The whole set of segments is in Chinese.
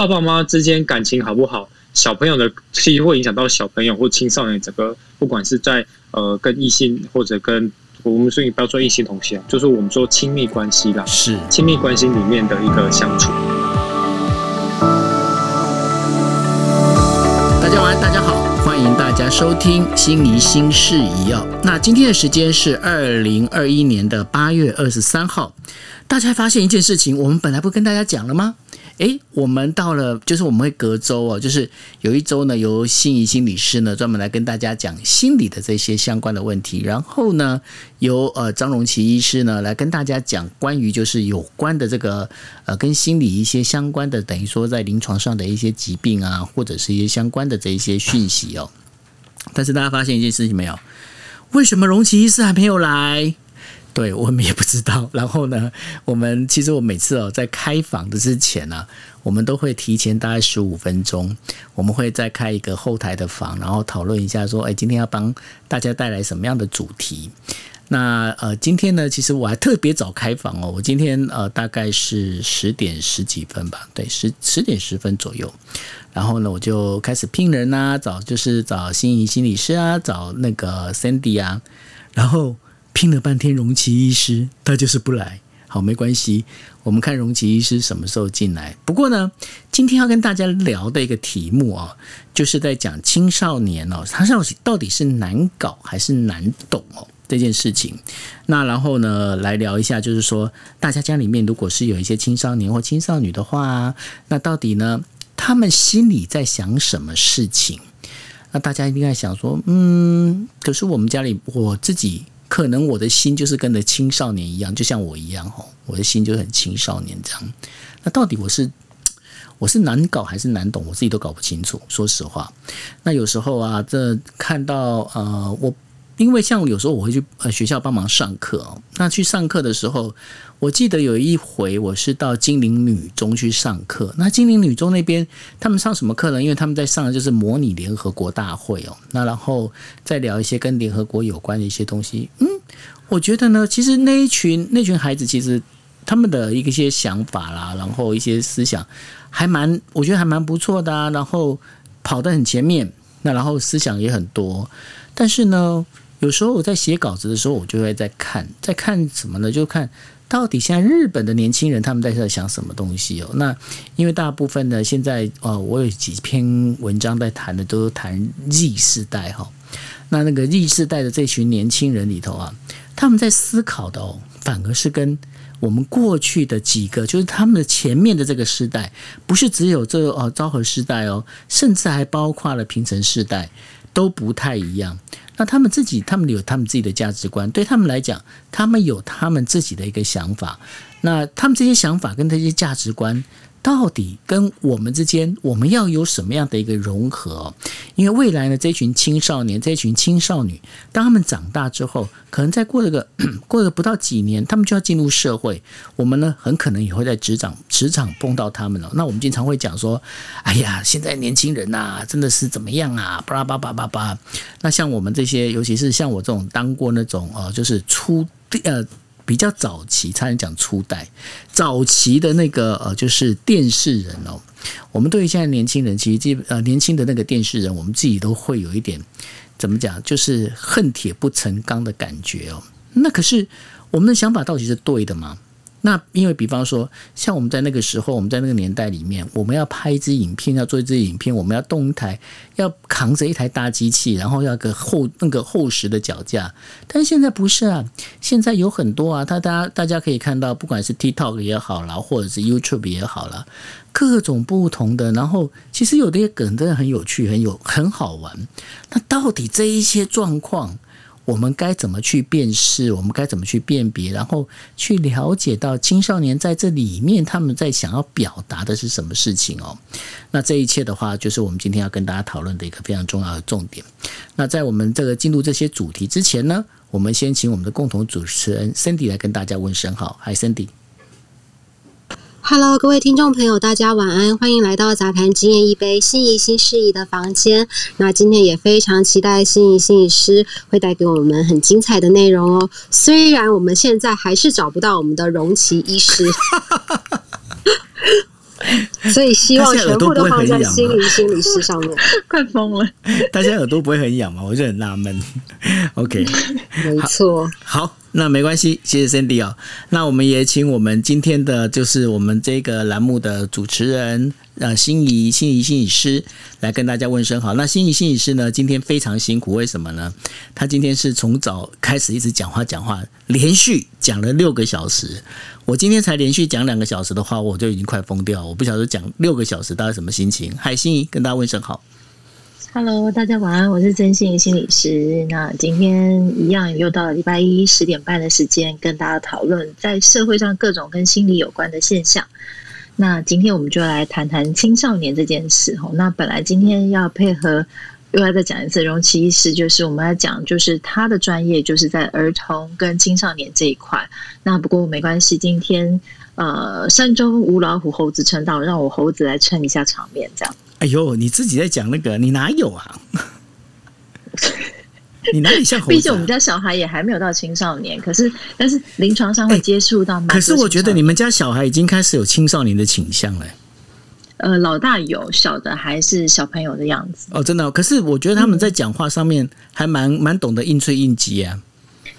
爸爸妈妈之间感情好不好，小朋友的其实会影响到小朋友或青少年整个，不管是在呃跟异性或者跟我们所以不要说异性同性，就是我们说亲密关系啦，是亲密关系里面的一个相处。大家晚安，大家好，欢迎大家收听《心仪新事宜》哦。那今天的时间是二零二一年的八月二十三号。大家发现一件事情，我们本来不跟大家讲了吗？诶，我们到了，就是我们会隔周哦，就是有一周呢，由心仪心理师呢专门来跟大家讲心理的这些相关的问题，然后呢，由呃张荣奇医师呢来跟大家讲关于就是有关的这个呃跟心理一些相关的，等于说在临床上的一些疾病啊，或者是一些相关的这一些讯息哦。但是大家发现一件事情没有？为什么荣奇医师还没有来？对我们也不知道。然后呢，我们其实我每次哦在开房的之前呢，我们都会提前大概十五分钟，我们会再开一个后台的房，然后讨论一下说，哎，今天要帮大家带来什么样的主题？那呃，今天呢，其实我还特别早开房哦，我今天呃大概是十点十几分吧，对，十十点十分左右。然后呢，我就开始聘人啊，找就是找心仪心理师啊，找那个 Sandy 啊，然后。拼了半天，荣奇医师他就是不来。好，没关系，我们看荣奇医师什么时候进来。不过呢，今天要跟大家聊的一个题目啊，就是在讲青少年哦，他到底到底是难搞还是难懂哦这件事情。那然后呢，来聊一下，就是说大家家里面如果是有一些青少年或青少年的话，那到底呢，他们心里在想什么事情？那大家一定在想说，嗯，可是我们家里我自己。可能我的心就是跟着青少年一样，就像我一样吼，我的心就很青少年这样。那到底我是我是难搞还是难懂，我自己都搞不清楚。说实话，那有时候啊，这看到呃我。因为像有时候我会去呃学校帮忙上课哦，那去上课的时候，我记得有一回我是到金陵女中去上课。那金陵女中那边他们上什么课呢？因为他们在上的就是模拟联合国大会哦。那然后再聊一些跟联合国有关的一些东西。嗯，我觉得呢，其实那一群那群孩子其实他们的一些想法啦，然后一些思想还蛮，我觉得还蛮不错的啊。然后跑得很前面，那然后思想也很多，但是呢。有时候我在写稿子的时候，我就会在看，在看什么呢？就看到底现在日本的年轻人他们在在想什么东西哦。那因为大部分呢，现在呃，我有几篇文章在谈的都谈 Z 世代哈。那那个 Z 世代的这群年轻人里头啊，他们在思考的哦，反而是跟我们过去的几个，就是他们的前面的这个时代，不是只有这哦昭和时代哦，甚至还包括了平成世代，都不太一样。那他们自己，他们有他们自己的价值观，对他们来讲，他们有他们自己的一个想法。那他们这些想法跟这些价值观。到底跟我们之间，我们要有什么样的一个融合？因为未来呢，这群青少年、这群青少女，当他们长大之后，可能再过了个 过了不到几年，他们就要进入社会。我们呢，很可能也会在职场职场碰到他们了。那我们经常会讲说：“哎呀，现在年轻人呐，真的是怎么样啊？”巴拉巴拉巴拉巴拉。那像我们这些，尤其是像我这种当过那种呃，就是初呃。比较早期，差点讲初代，早期的那个呃，就是电视人哦。我们对于现在年轻人，其实基呃年轻的那个电视人，我们自己都会有一点怎么讲，就是恨铁不成钢的感觉哦。那可是我们的想法到底是对的吗？那因为，比方说，像我们在那个时候，我们在那个年代里面，我们要拍一支影片，要做一支影片，我们要动一台，要扛着一台大机器，然后要个厚那个厚实的脚架。但现在不是啊，现在有很多啊，他大家大家可以看到，不管是 TikTok 也好啦，或者是 YouTube 也好啦，各种不同的。然后其实有的梗真的很有趣，很有很好玩。那到底这一些状况？我们该怎么去辨识？我们该怎么去辨别？然后去了解到青少年在这里面他们在想要表达的是什么事情哦？那这一切的话，就是我们今天要跟大家讨论的一个非常重要的重点。那在我们这个进入这些主题之前呢，我们先请我们的共同主持人 Cindy 来跟大家问声好，嗨，Cindy。Hello，各位听众朋友，大家晚安，欢迎来到杂谈经验一杯心仪新事宜的房间。那今天也非常期待心仪心理师会带给我们很精彩的内容哦。虽然我们现在还是找不到我们的容奇医师。所以希望全部都放在心理心理师上面，快疯了！大家耳朵不会很痒吗？我就很纳闷。OK，没错，好。那没关系，谢谢 Cindy 哦。那我们也请我们今天的就是我们这个栏目的主持人呃心仪心仪心理师来跟大家问声好。那心仪心理师呢，今天非常辛苦，为什么呢？他今天是从早开始一直讲话讲话，连续讲了六个小时。我今天才连续讲两个小时的话，我就已经快疯掉。我不晓得讲六个小时大概什么心情。海，心仪跟大家问声好。Hello，大家晚安，我是真心心理师。那今天一样又到了礼拜一十点半的时间，跟大家讨论在社会上各种跟心理有关的现象。那今天我们就来谈谈青少年这件事。哦，那本来今天要配合又要再讲一次容奇医师，就是我们要讲，就是他的专业就是在儿童跟青少年这一块。那不过没关系，今天呃，山中无老虎，猴子称道，让我猴子来撑一下场面，这样。哎呦，你自己在讲那个，你哪有啊？你哪里像猴子？毕竟我们家小孩也还没有到青少年，可是但是临床上会接触到。可是我觉得你们家小孩已经开始有青少年的倾向了。呃，老大有，小的还是小朋友的样子。哦，真的。可是我觉得他们在讲话上面还蛮蛮懂得应催应急啊。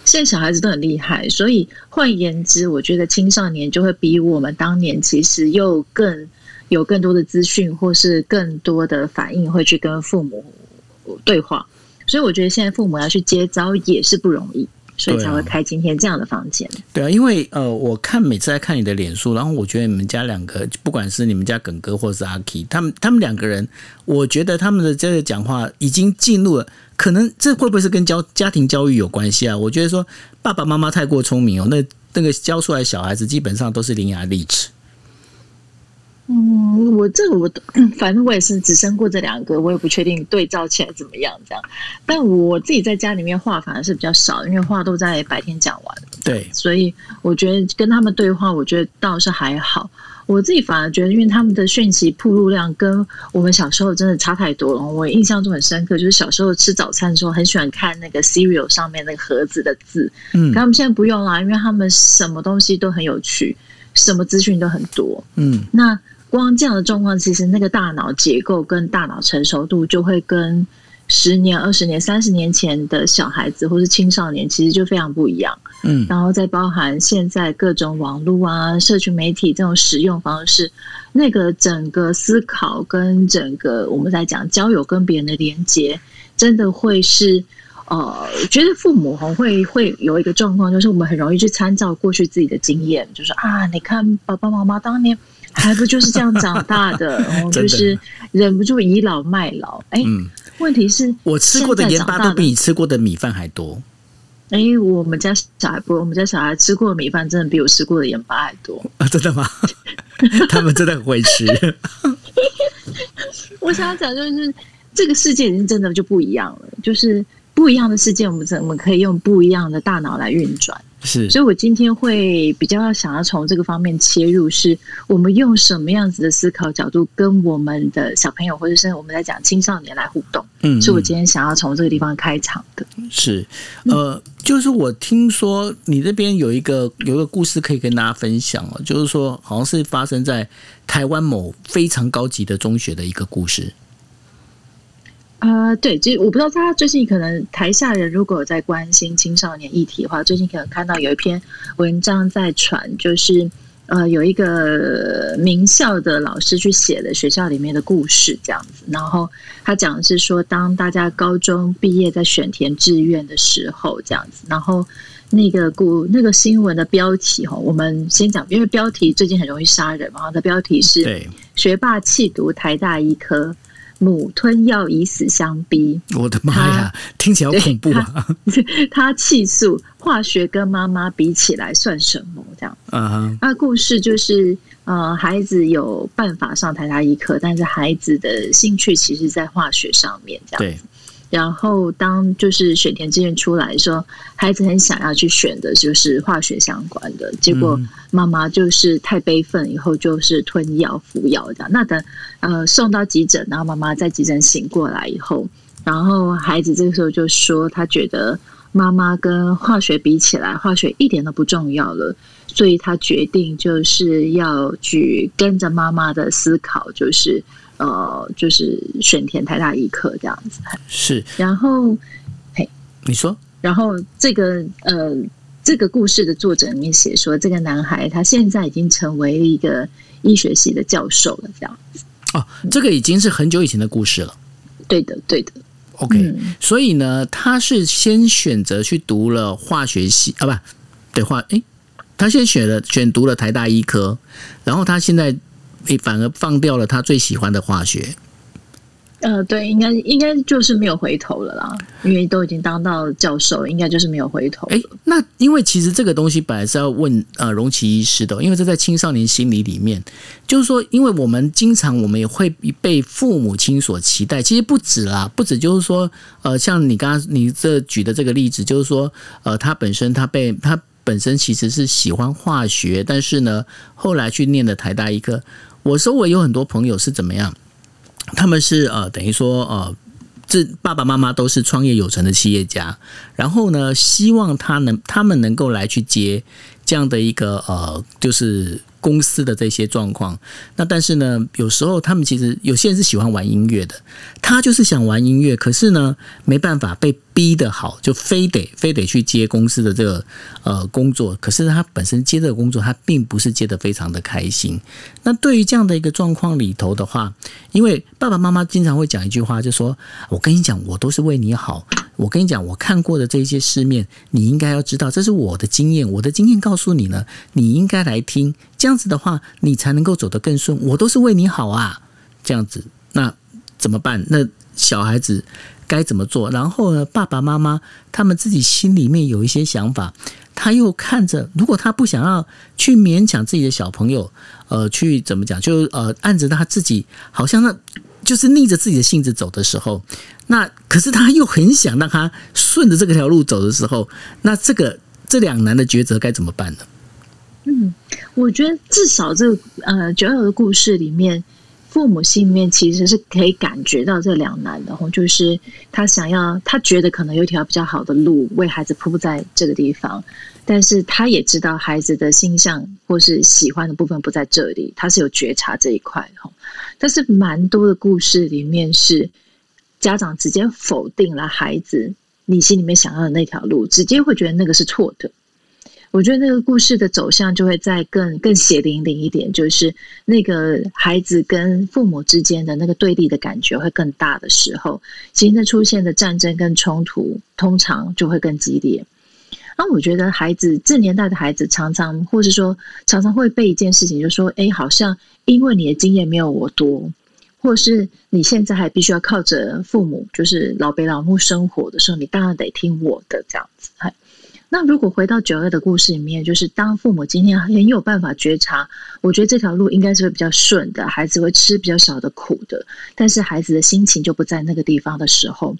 现在小孩子都很厉害，所以换言之，我觉得青少年就会比我们当年其实又更。有更多的资讯，或是更多的反应，会去跟父母对话，所以我觉得现在父母要去接招也是不容易，所以才会开今天这样的房间。对啊，因为呃，我看每次在看你的脸书，然后我觉得你们家两个，不管是你们家耿哥或是阿 K，他们他们两个人，我觉得他们的这个讲话已经进入了，可能这会不会是跟教家庭教育有关系啊？我觉得说爸爸妈妈太过聪明哦，那那个教出来小孩子基本上都是伶牙俐齿。嗯，我这个我 反正我也是只生过这两个，我也不确定对照起来怎么样这样。但我自己在家里面话反而是比较少，因为话都在白天讲完。对，所以我觉得跟他们对话，我觉得倒是还好。我自己反而觉得，因为他们的讯息铺路量跟我们小时候真的差太多了。我印象中很深刻，就是小时候吃早餐的时候，很喜欢看那个 cereal 上面那个盒子的字。嗯，他们现在不用啦，因为他们什么东西都很有趣，什么资讯都很多。嗯，那。光这样的状况，其实那个大脑结构跟大脑成熟度就会跟十年、二十年、三十年前的小孩子或是青少年，其实就非常不一样。嗯，然后再包含现在各种网络啊、社群媒体这种使用方式，那个整个思考跟整个我们在讲交友跟别人的连接，真的会是呃，觉得父母会会有一个状况，就是我们很容易去参照过去自己的经验，就是啊，你看爸爸妈妈当年。还不就是这样长大的，然后 就是忍不住倚老卖老。哎，问题是，我吃过的盐巴都比你吃过的米饭还多。哎，我们家小孩不，我们家小孩吃过的米饭真的比我吃过的盐巴还多 啊！真的吗？他们真的很会吃。我想要讲就是，这个世界已经真的就不一样了，就是不一样的世界，我们怎我们可以用不一样的大脑来运转。是，所以我今天会比较想要从这个方面切入，是我们用什么样子的思考角度跟我们的小朋友，或者是我们在讲青少年来互动。嗯，是我今天想要从这个地方开场的。是，呃，就是我听说你这边有一个有一个故事可以跟大家分享哦，就是说好像是发生在台湾某非常高级的中学的一个故事。啊，对，就我不知道大家最近可能台下人如果有在关心青少年议题的话，最近可能看到有一篇文章在传，就是呃有一个名校的老师去写的学校里面的故事这样子，然后他讲的是说，当大家高中毕业在选填志愿的时候这样子，然后那个故那个新闻的标题哈，我们先讲，因为标题最近很容易杀人嘛，的标题是学霸弃读台大医科。母吞药以死相逼，我的妈呀，听起来好恐怖啊！他气数化学跟妈妈比起来算什么？这样，嗯，那故事就是呃，孩子有办法上台大医科，但是孩子的兴趣其实在化学上面，这样子。然后，当就是选填志愿出来的时候，孩子很想要去选的就是化学相关的，结果妈妈就是太悲愤，以后就是吞药服药这样。那等呃送到急诊，然后妈妈在急诊醒过来以后，然后孩子这个时候就说，他觉得妈妈跟化学比起来，化学一点都不重要了，所以他决定就是要去跟着妈妈的思考，就是呃，就是选填台大医科这样子。是，然后，嘿，你说，然后这个呃，这个故事的作者里面写说，这个男孩他现在已经成为一个医学系的教授了，这样子。哦，这个已经是很久以前的故事了。对的，对的。OK，所以呢，他是先选择去读了化学系啊，不对，化诶，他先选了选读了台大医科，然后他现在诶反而放掉了他最喜欢的化学。呃，对，应该应该就是没有回头了啦，因为都已经当到教授，应该就是没有回头。哎，那因为其实这个东西本来是要问呃荣奇医师的，因为这在青少年心理里面，就是说，因为我们经常我们也会被父母亲所期待，其实不止啦，不止就是说，呃，像你刚刚你这举的这个例子，就是说，呃，他本身他被他本身其实是喜欢化学，但是呢，后来去念的台大医科，我周围有很多朋友是怎么样？他们是呃，等于说呃，这爸爸妈妈都是创业有成的企业家，然后呢，希望他能他们能够来去接这样的一个呃，就是。公司的这些状况，那但是呢，有时候他们其实有些人是喜欢玩音乐的，他就是想玩音乐，可是呢，没办法被逼的好，就非得非得去接公司的这个呃工作，可是他本身接这个工作，他并不是接的非常的开心。那对于这样的一个状况里头的话，因为爸爸妈妈经常会讲一句话，就说：“我跟你讲，我都是为你好。我跟你讲，我看过的这些世面，你应该要知道，这是我的经验，我的经验告诉你呢，你应该来听。”这样子的话，你才能够走得更顺。我都是为你好啊，这样子，那怎么办？那小孩子该怎么做？然后呢，爸爸妈妈他们自己心里面有一些想法，他又看着，如果他不想要去勉强自己的小朋友，呃，去怎么讲？就呃，按着他自己，好像那就是逆着自己的性子走的时候，那可是他又很想让他顺着这个条路走的时候，那这个这两难的抉择该怎么办呢？嗯，我觉得至少这个呃九九的故事里面，父母心里面其实是可以感觉到这两难的，就是他想要，他觉得可能有一条比较好的路为孩子铺在这个地方，但是他也知道孩子的心象或是喜欢的部分不在这里，他是有觉察这一块哈。但是蛮多的故事里面是家长直接否定了孩子你心里面想要的那条路，直接会觉得那个是错的。我觉得那个故事的走向就会再更更血淋淋一点，就是那个孩子跟父母之间的那个对立的感觉会更大的时候，其实出现的战争跟冲突通常就会更激烈。那我觉得孩子这年代的孩子常常，或是说常常会被一件事情，就说：哎，好像因为你的经验没有我多，或是你现在还必须要靠着父母，就是老北老木生活的时候，你当然得听我的这样子。那如果回到九二的故事里面，就是当父母今天很有办法觉察，我觉得这条路应该是会比较顺的，孩子会吃比较少的苦的，但是孩子的心情就不在那个地方的时候，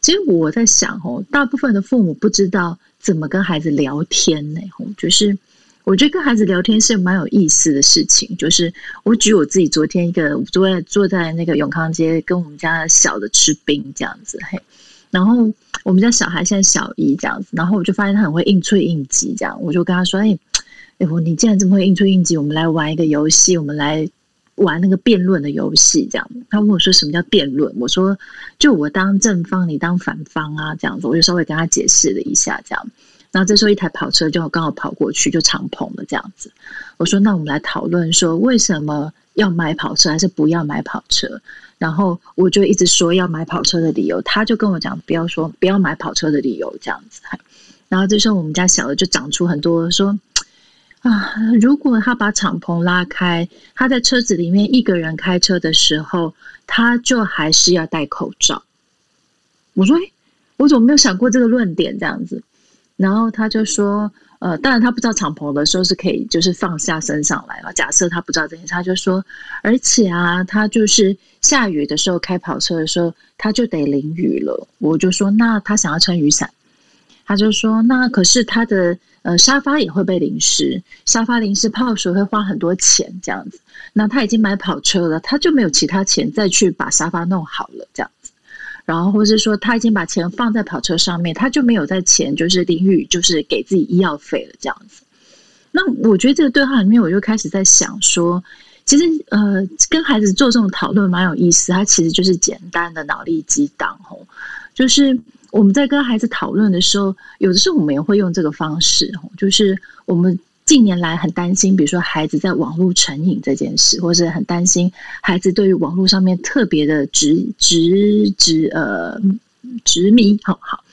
其实我在想哦，大部分的父母不知道怎么跟孩子聊天呢？就是我觉得跟孩子聊天是蛮有意思的事情。就是我举我自己昨天一个坐在坐在那个永康街跟我们家小的吃冰这样子，嘿。然后我们家小孩现在小一这样子，然后我就发现他很会应催应急，这样我就跟他说：“哎，哎我你既然这么会应催应急，我们来玩一个游戏，我们来玩那个辩论的游戏。”这样，他问我说：“什么叫辩论？”我说：“就我当正方，你当反方啊。”这样子，我就稍微跟他解释了一下，这样。然后这时候一台跑车就刚好跑过去，就敞篷了这样子。我说：“那我们来讨论说，为什么要买跑车，还是不要买跑车？”然后我就一直说要买跑车的理由，他就跟我讲不要说不要买跑车的理由这样子。然后这时候我们家小的就长出很多说啊，如果他把敞篷拉开，他在车子里面一个人开车的时候，他就还是要戴口罩。我说，哎，我怎么没有想过这个论点这样子？然后他就说。呃，当然他不知道敞篷的时候是可以，就是放下身上来了。假设他不知道这件事，他就说，而且啊，他就是下雨的时候开跑车的时候，他就得淋雨了。我就说，那他想要撑雨伞，他就说，那可是他的呃沙发也会被淋湿，沙发淋湿泡水会花很多钱这样子。那他已经买跑车了，他就没有其他钱再去把沙发弄好了这样子。然后或是说他已经把钱放在跑车上面，他就没有在钱就是淋雨，就是给自己医药费了这样子。那我觉得这个对话里面，我就开始在想说，其实呃，跟孩子做这种讨论蛮有意思，它其实就是简单的脑力激荡吼，就是我们在跟孩子讨论的时候，有的时候我们也会用这个方式，就是我们。近年来很担心，比如说孩子在网络成瘾这件事，或是很担心孩子对于网络上面特别的执执执呃执迷。好好，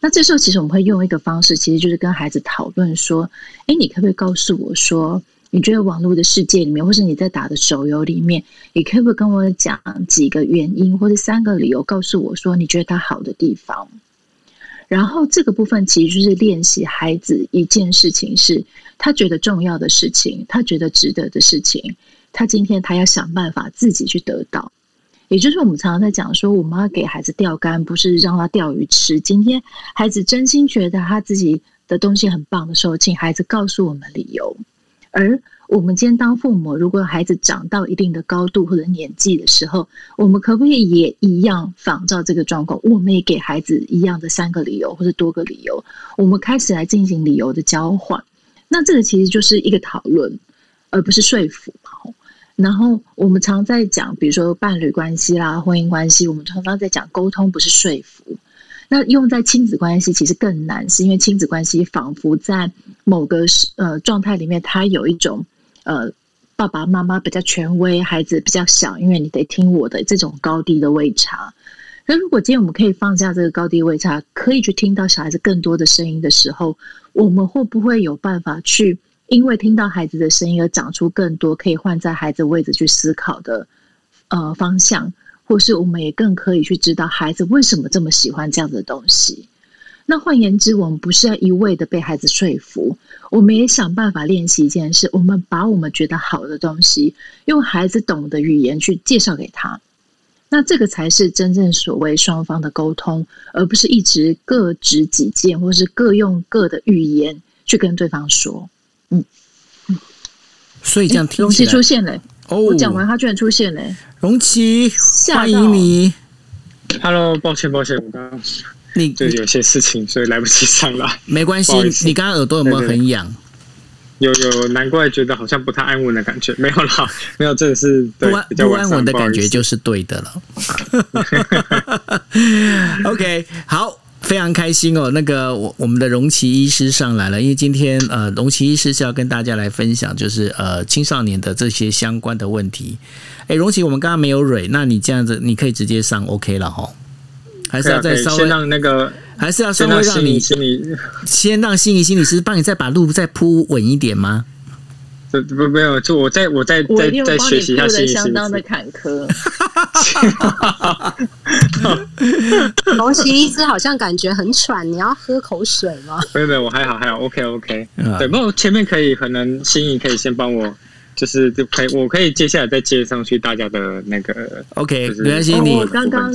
那这时候其实我们会用一个方式，其实就是跟孩子讨论说：，哎，你可不可以告诉我说，你觉得网络的世界里面，或是你在打的手游里面，你可不可以跟我讲几个原因，或者三个理由，告诉我说你觉得它好的地方？然后这个部分其实就是练习孩子一件事情，是他觉得重要的事情，他觉得值得的事情，他今天他要想办法自己去得到。也就是我们常常在讲说，我们要给孩子钓竿，不是让他钓鱼吃。今天孩子真心觉得他自己的东西很棒的时候，请孩子告诉我们理由，而。我们今天当父母，如果孩子长到一定的高度或者年纪的时候，我们可不可以也一样仿照这个状况？我们也给孩子一样的三个理由或者多个理由，我们开始来进行理由的交换。那这个其实就是一个讨论，而不是说服。然后我们常在讲，比如说伴侣关系啦、婚姻关系，我们常常在讲沟通，不是说服。那用在亲子关系其实更难，是因为亲子关系仿佛在某个呃状态里面，它有一种。呃，爸爸妈妈比较权威，孩子比较小，因为你得听我的这种高低的位差。那如果今天我们可以放下这个高低位差，可以去听到小孩子更多的声音的时候，我们会不会有办法去因为听到孩子的声音而长出更多可以换在孩子位置去思考的呃方向，或是我们也更可以去知道孩子为什么这么喜欢这样的东西？那换言之，我们不是要一味的被孩子说服，我们也想办法练习一件事：我们把我们觉得好的东西，用孩子懂的语言去介绍给他。那这个才是真正所谓双方的沟通，而不是一直各执己见，或是各用各的语言去跟对方说。嗯嗯，所以这样容奇出现了哦，我讲完他居然出现了，容奇，欢迎你。Hello，抱歉抱歉，我刚刚。你就有些事情，所以来不及上来。没关系，你刚刚耳朵有没有很痒？有有，难怪觉得好像不太安稳的感觉。没有啦，没有，这是不安不安稳的感觉就是对的了。OK，好，非常开心哦。那个我我们的荣奇医师上来了，因为今天呃，荣奇医师是要跟大家来分享，就是呃青少年的这些相关的问题。哎，荣奇，我们刚刚没有蕊，那你这样子你可以直接上 OK 了哈。还是要再稍微让那个，还是要稍微让你心理，先让心理心理师帮你再把路再铺稳一点吗？不不没有，就我再我再再再学习一下心理相当的坎坷。龙奇医师好像感觉很喘，你要喝口水吗？没有没有，我还好还好，OK OK。对，不过前面可以可能心仪可以先帮我。就是就可以，我可以接下来再接上去大家的那个。OK，没关系。你刚刚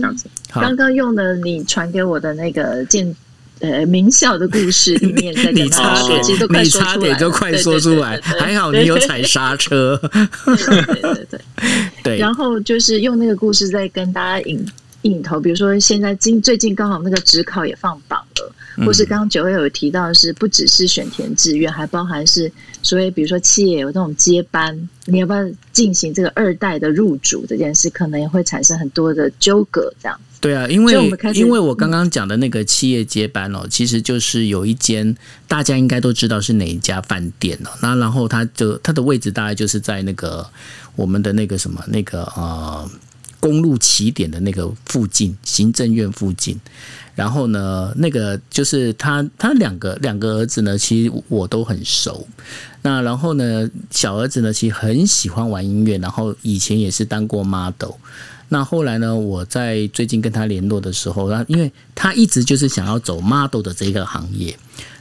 刚刚用的你传给我的那个建呃名校的故事 里面，你差点你差点就快说出来，还好你有踩刹车。对对对 对。然后就是用那个故事在跟大家引引头，比如说现在今最近刚好那个职考也放榜了。或是刚刚九月有提到的是，不只是选填志愿，还包含是所以比如说企业有这种接班，你要不要进行这个二代的入主这件事，可能也会产生很多的纠葛。这样对啊，因为因为我刚刚讲的那个企业接班哦，其实就是有一间大家应该都知道是哪一家饭店了。那然后它就它的位置大概就是在那个我们的那个什么那个呃公路起点的那个附近，行政院附近。然后呢，那个就是他，他两个两个儿子呢，其实我都很熟。那然后呢，小儿子呢，其实很喜欢玩音乐，然后以前也是当过 model。那后来呢，我在最近跟他联络的时候，那因为他一直就是想要走 model 的这个行业，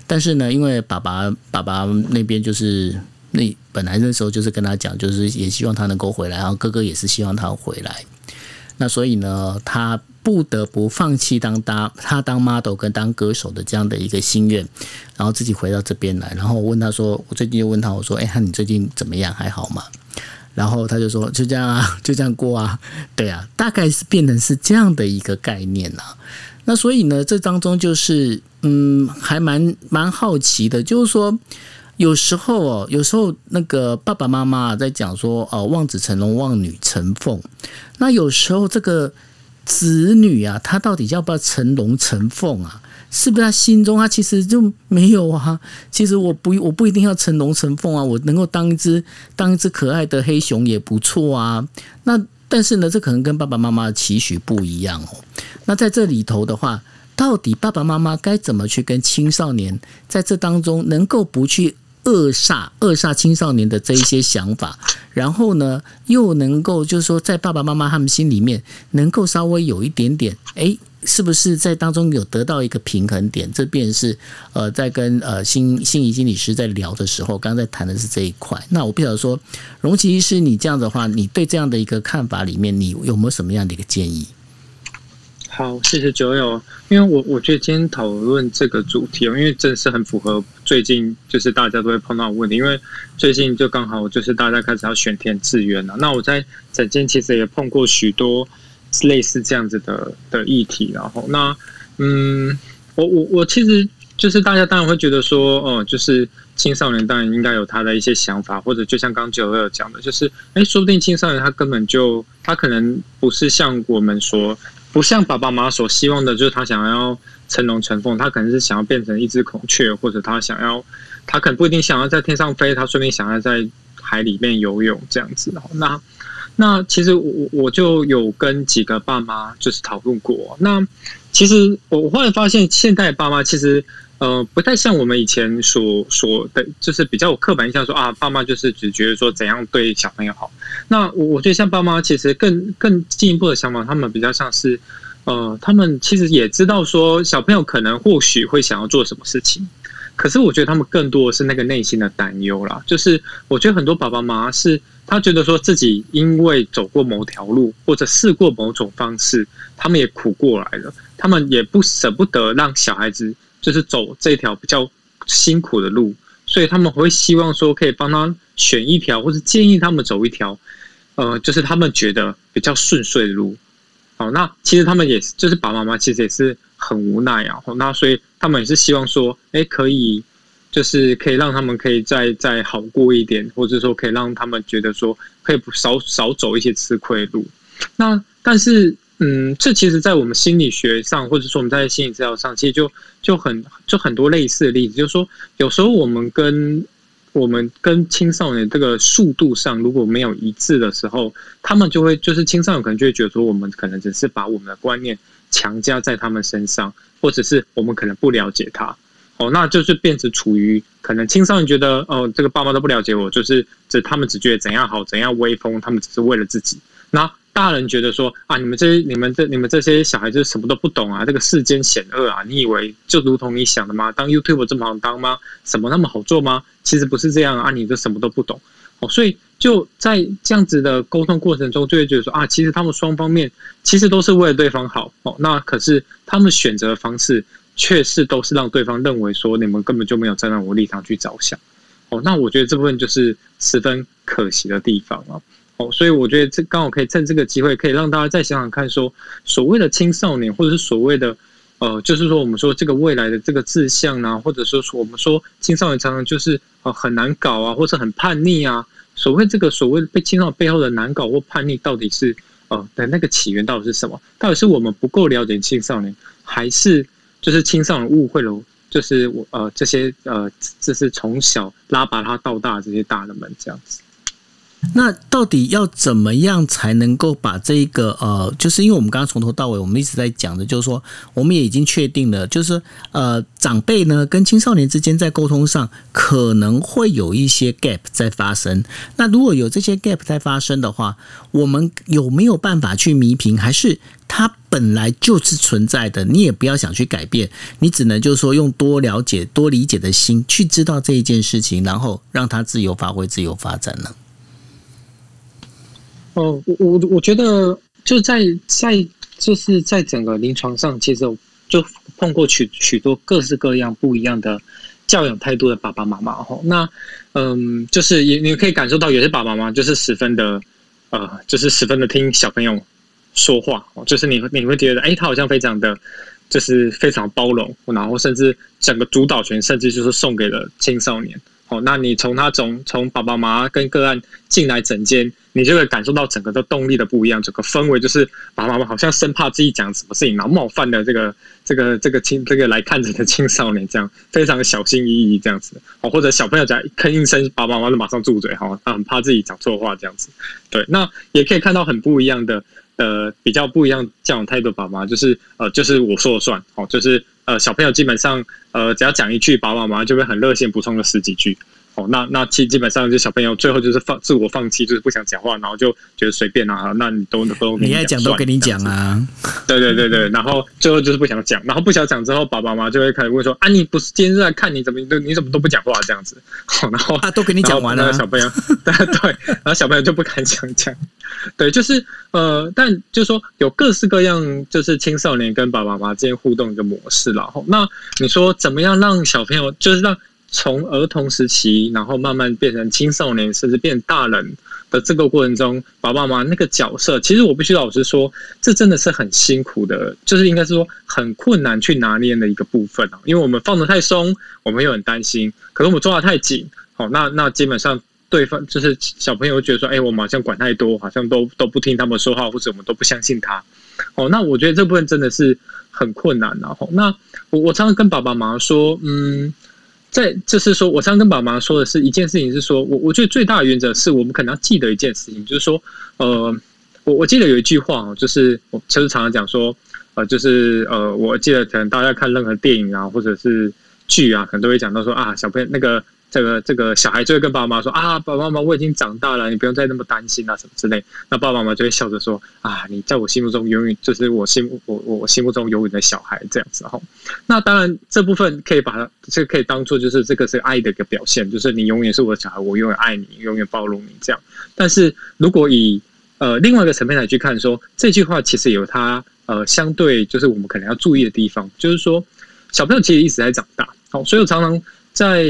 但是呢，因为爸爸爸爸那边就是那本来那时候就是跟他讲，就是也希望他能够回来，然后哥哥也是希望他回来。那所以呢，他。不得不放弃当当他当 model 跟当歌手的这样的一个心愿，然后自己回到这边来。然后我问他说：“我最近又问他，我说：‘哎，那你最近怎么样？还好吗？’”然后他就说就这样啊，就这样过啊，对啊，大概是变成是这样的一个概念啊。那所以呢，这当中就是嗯，还蛮蛮好奇的，就是说有时候哦，有时候那个爸爸妈妈在讲说哦，望子成龙，望女成凤。那有时候这个子女啊，他到底要不要成龙成凤啊？是不是他心中他其实就没有啊？其实我不我不一定要成龙成凤啊，我能够当一只当一只可爱的黑熊也不错啊。那但是呢，这可能跟爸爸妈妈的期许不一样哦。那在这里头的话，到底爸爸妈妈该怎么去跟青少年在这当中能够不去扼杀扼杀青少年的这一些想法，然后呢，又能够就是说在爸爸妈妈他们心里面能够稍微有一点点哎。是不是在当中有得到一个平衡点？这便是呃，在跟呃心心理心理师在聊的时候，刚刚在谈的是这一块。那我不晓得说，荣琪医师，你这样的话，你对这样的一个看法里面，你有没有什么样的一个建议？好，谢谢九友。因为我我觉得今天讨论这个主题，因为真是很符合最近就是大家都会碰到的问题。因为最近就刚好就是大家开始要选填志愿了。那我在整间其实也碰过许多。类似这样子的的议题，然后那嗯，我我我其实就是大家当然会觉得说，哦，就是青少年当然应该有他的一些想法，或者就像刚九友讲的，就是哎，说不定青少年他根本就他可能不是像我们说，不像爸爸妈妈所希望的，就是他想要成龙成凤，他可能是想要变成一只孔雀，或者他想要他可能不一定想要在天上飞，他说不定想要在海里面游泳这样子，那。那其实我我就有跟几个爸妈就是讨论过。那其实我我忽然发现，现代爸妈其实呃不太像我们以前所说的，就是比较有刻板印象说啊，爸妈就是只觉得说怎样对小朋友好。那我我觉得像爸妈其实更更进一步的想法，他们比较像是呃，他们其实也知道说小朋友可能或许会想要做什么事情，可是我觉得他们更多的是那个内心的担忧啦。就是我觉得很多爸爸妈妈是。他觉得说自己因为走过某条路，或者试过某种方式，他们也苦过来了，他们也不舍不得让小孩子就是走这条比较辛苦的路，所以他们会希望说可以帮他选一条，或者建议他们走一条，呃，就是他们觉得比较顺遂的路。好，那其实他们也是，就是爸爸妈妈其实也是很无奈啊。那所以他们也是希望说，哎，可以。就是可以让他们可以再再好过一点，或者说可以让他们觉得说可以少少走一些吃亏路。那但是，嗯，这其实，在我们心理学上，或者说我们在心理治疗上，其实就就很就很多类似的例子，就是说，有时候我们跟我们跟青少年这个速度上如果没有一致的时候，他们就会就是青少年可能就会觉得说，我们可能只是把我们的观念强加在他们身上，或者是我们可能不了解他。哦，那就是变成处于可能青少年觉得，哦，这个爸妈都不了解我，就是只他们只觉得怎样好，怎样威风，他们只是为了自己。那大人觉得说，啊，你们这些、你们这、你们这些小孩子什么都不懂啊，这个世间险恶啊，你以为就如同你想的吗？当 YouTube 这么好当吗？什么那么好做吗？其实不是这样啊，你这什么都不懂。哦，所以就在这样子的沟通过程中，就会觉得说，啊，其实他们双方面其实都是为了对方好。哦，那可是他们选择的方式。确实都是让对方认为说你们根本就没有站在我立场去着想，哦，那我觉得这部分就是十分可惜的地方啊，哦，所以我觉得这刚好可以趁这个机会，可以让大家再想想看，说所谓的青少年，或者是所谓的呃，就是说我们说这个未来的这个志向啊，或者说我们说青少年常常就是呃很难搞啊，或者很叛逆啊，所谓这个所谓被青少年背后的难搞或叛逆，到底是呃的那个起源到底是什么？到底是我们不够了解青少年，还是？就是青少年误会了，就是我呃这些呃，这是从小拉拔他到大这些大人们这样子。那到底要怎么样才能够把这个呃，就是因为我们刚刚从头到尾我们一直在讲的，就是说我们也已经确定了，就是呃长辈呢跟青少年之间在沟通上可能会有一些 gap 在发生。那如果有这些 gap 在发生的话，我们有没有办法去弥平？还是它本来就是存在的？你也不要想去改变，你只能就是说用多了解、多理解的心去知道这一件事情，然后让它自由发挥、自由发展呢？哦，我我我觉得就在在就是在整个临床上，其实就碰过许许多各式各样不一样的教养态度的爸爸妈妈哈。那嗯，就是也你可以感受到有些爸爸妈妈就是十分的呃，就是十分的听小朋友说话哦，就是你你会觉得哎，他好像非常的。就是非常包容，然后甚至整个主导权，甚至就是送给了青少年。哦，那你从他从从爸爸妈妈跟个案进来整间，你就会感受到整个的动力的不一样，整个氛围就是爸爸妈妈好像生怕自己讲什么事情，然后冒犯的这个这个这个青这个来看着的青少年，这样非常小心翼翼这样子。哦，或者小朋友讲吭一声，爸爸妈妈就马上住嘴，哈，他很怕自己讲错话这样子。对，那也可以看到很不一样的。呃，比较不一样教养态度，爸妈就是呃，就是我说了算哦，就是呃，小朋友基本上呃，只要讲一句，爸爸妈妈就会很热心补充了十几句。哦，那那基基本上就小朋友最后就是放自我放弃，就是不想讲话，然后就觉得随便啊，那你都都你爱讲都跟你讲啊，对对对对，然后最后就是不想讲，然后不想讲之后，爸爸妈妈就会开始问说啊，你不是今天是在看你怎么都你怎么都不讲话这样子，然后啊都跟你讲完了，小朋友 对对，然后小朋友就不敢讲讲，对，就是呃，但就是说有各式各样就是青少年跟爸爸妈妈之间互动一个模式然后那你说怎么样让小朋友就是让。从儿童时期，然后慢慢变成青少年，甚至变大人的这个过程中，爸爸妈妈那个角色，其实我必须老实说，这真的是很辛苦的，就是应该是说很困难去拿捏的一个部分啊。因为我们放的太松，我们又很担心；可是我们抓的太紧，好，那那基本上对方就是小朋友觉得说，哎，我们好像管太多，好像都都不听他们说话，或者我们都不相信他。哦，那我觉得这部分真的是很困难然后，那我我常常跟爸爸妈妈说，嗯。在就是说，我常跟爸妈说的是一件事情，是说我我觉得最大的原则是我们可能要记得一件事情，就是说，呃，我我记得有一句话哦，就是我其实常常讲说，呃，就是呃，我记得可能大家看任何电影啊，或者是剧啊，可能都会讲到说啊，小朋友那个。这个这个小孩就会跟爸爸妈妈说啊，爸爸妈妈我已经长大了，你不用再那么担心啊，什么之类。那爸爸妈妈就会笑着说啊，你在我心目中永远就是我心我我我心目中永远的小孩这样子哈。那当然这部分可以把它这可以当做就是这个是爱的一个表现，就是你永远是我的小孩，我永远爱你，永远包容你这样。但是如果以呃另外一个层面来去看，说这句话其实有它呃相对就是我们可能要注意的地方，就是说小朋友其实一直在长大，好，所以我常常。在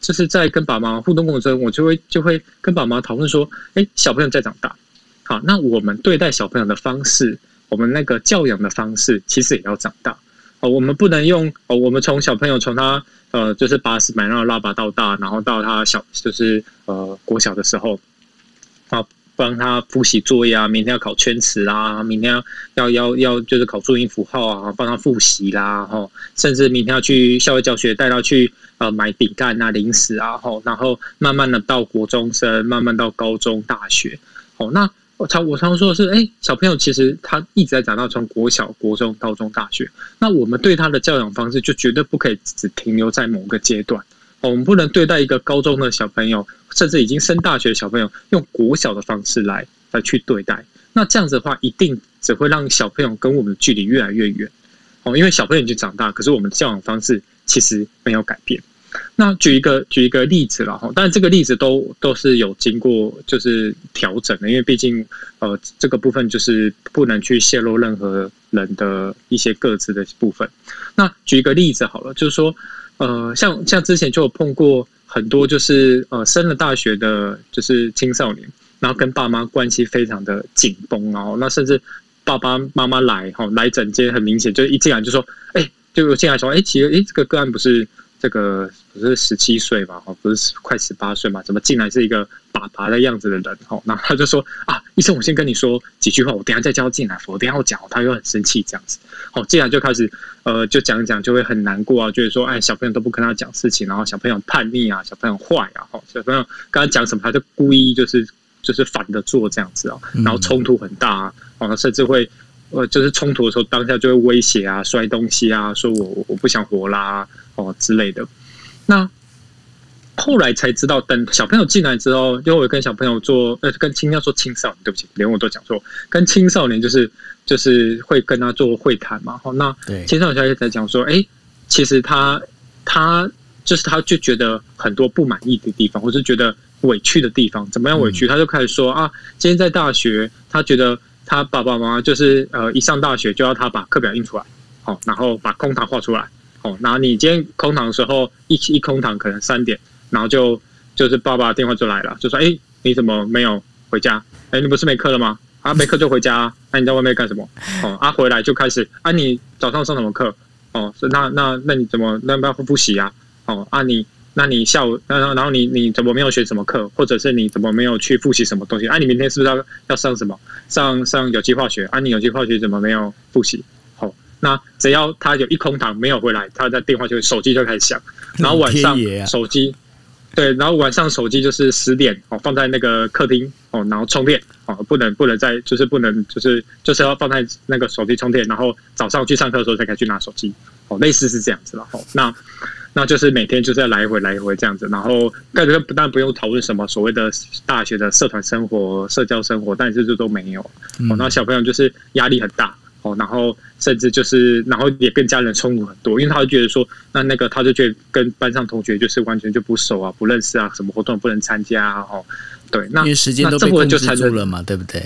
就是在跟爸妈互动过程中，我就会就会跟爸妈讨论说：，哎，小朋友在长大，好，那我们对待小朋友的方式，我们那个教养的方式，其实也要长大。哦，我们不能用哦，我们从小朋友从他呃，就是把屎买那个拉拔到大，然后到他小就是呃国小的时候，啊。帮他复习作业啊，明天要考圈词啦，明天要要要要就是考注音符号啊，帮他复习啦，吼，甚至明天要去校外教学，带他去呃买饼干啊、零食啊，吼，然后慢慢的到国中生，慢慢到高中、大学，哦，那我常我常说的是，哎，小朋友其实他一直在长大，从国小、国中、高中、大学，那我们对他的教养方式就绝对不可以只停留在某个阶段。我们不能对待一个高中的小朋友，甚至已经升大学的小朋友，用国小的方式来来去对待。那这样子的话，一定只会让小朋友跟我们的距离越来越远。哦，因为小朋友已经长大，可是我们的教养方式其实没有改变。那举一个举一个例子了哈，但这个例子都都是有经过就是调整的，因为毕竟呃这个部分就是不能去泄露任何人的一些各自的部分。那举一个例子好了，就是说。呃，像像之前就有碰过很多，就是呃，升了大学的，就是青少年，然后跟爸妈关系非常的紧绷哦，那甚至爸爸妈妈来哈来整间，很明显就一进来就说，哎，就进来说，哎，其实哎，这个个案不是。这个不是十七岁嘛？哦，不是快十八岁嘛？怎么进来是一个爸爸的样子的人？哦，然后他就说啊，医生，我先跟你说几句话，我等下再叫进来。我等下我讲，他又很生气这样子。好，进来就开始呃，就讲讲，就会很难过啊，就是说，哎，小朋友都不跟他讲事情，然后小朋友叛逆啊，小朋友坏啊，哈，小朋友跟他讲什么，他就故意就是就是反的做这样子啊，然后冲突很大啊，然后甚至会。呃，就是冲突的时候，当下就会威胁啊，摔东西啊，说我我不想活啦，哦之类的。那后来才知道，等小朋友进来之后，因为我跟小朋友做，呃，跟青要说青少年，对不起，连我都讲错，跟青少年就是就是会跟他做会谈嘛。哦，那青少年小姐在讲说，哎，其实他他就是他就觉得很多不满意的地方，或是觉得委屈的地方，怎么样委屈，他就开始说啊，今天在大学，他觉得。他爸爸妈妈就是呃，一上大学就要他把课表印出来，好，然后把空堂画出来，哦，然后你今天空堂的时候，一一空堂可能三点，然后就就是爸爸电话就来了，就说：“哎，你怎么没有回家？哎，你不是没课了吗？啊，没课就回家啊。那你在外面干什么？哦，啊，回来就开始啊，你早上上什么课？哦，那那那你怎么那要不要复习啊？哦，啊你。”那你下午，然后然后你你怎么没有学什么课，或者是你怎么没有去复习什么东西？啊，你明天是不是要要上什么？上上有机化学？啊，你有机化学怎么没有复习？好，那只要他有一空堂没有回来，他的电话就手机就开始响，然后晚上手机，对，然后晚上手机就是十点哦，放在那个客厅哦，然后充电哦，不能不能再就是不能就是就是要放在那个手机充电，然后早上去上课的时候才可以去拿手机哦，类似是这样子了哦，那。那就是每天就是要来回来回这样子，然后但是不但不用讨论什么所谓的大学的社团生活、社交生活，但是这都没有。哦，那小朋友就是压力很大哦，然后甚至就是然后也跟家人冲突很多，因为他就觉得说，那那个他就觉得跟班上同学就是完全就不熟啊、不认识啊，什么活动不能参加啊，哦，对，那因为时间都被控制住了嘛，对不对？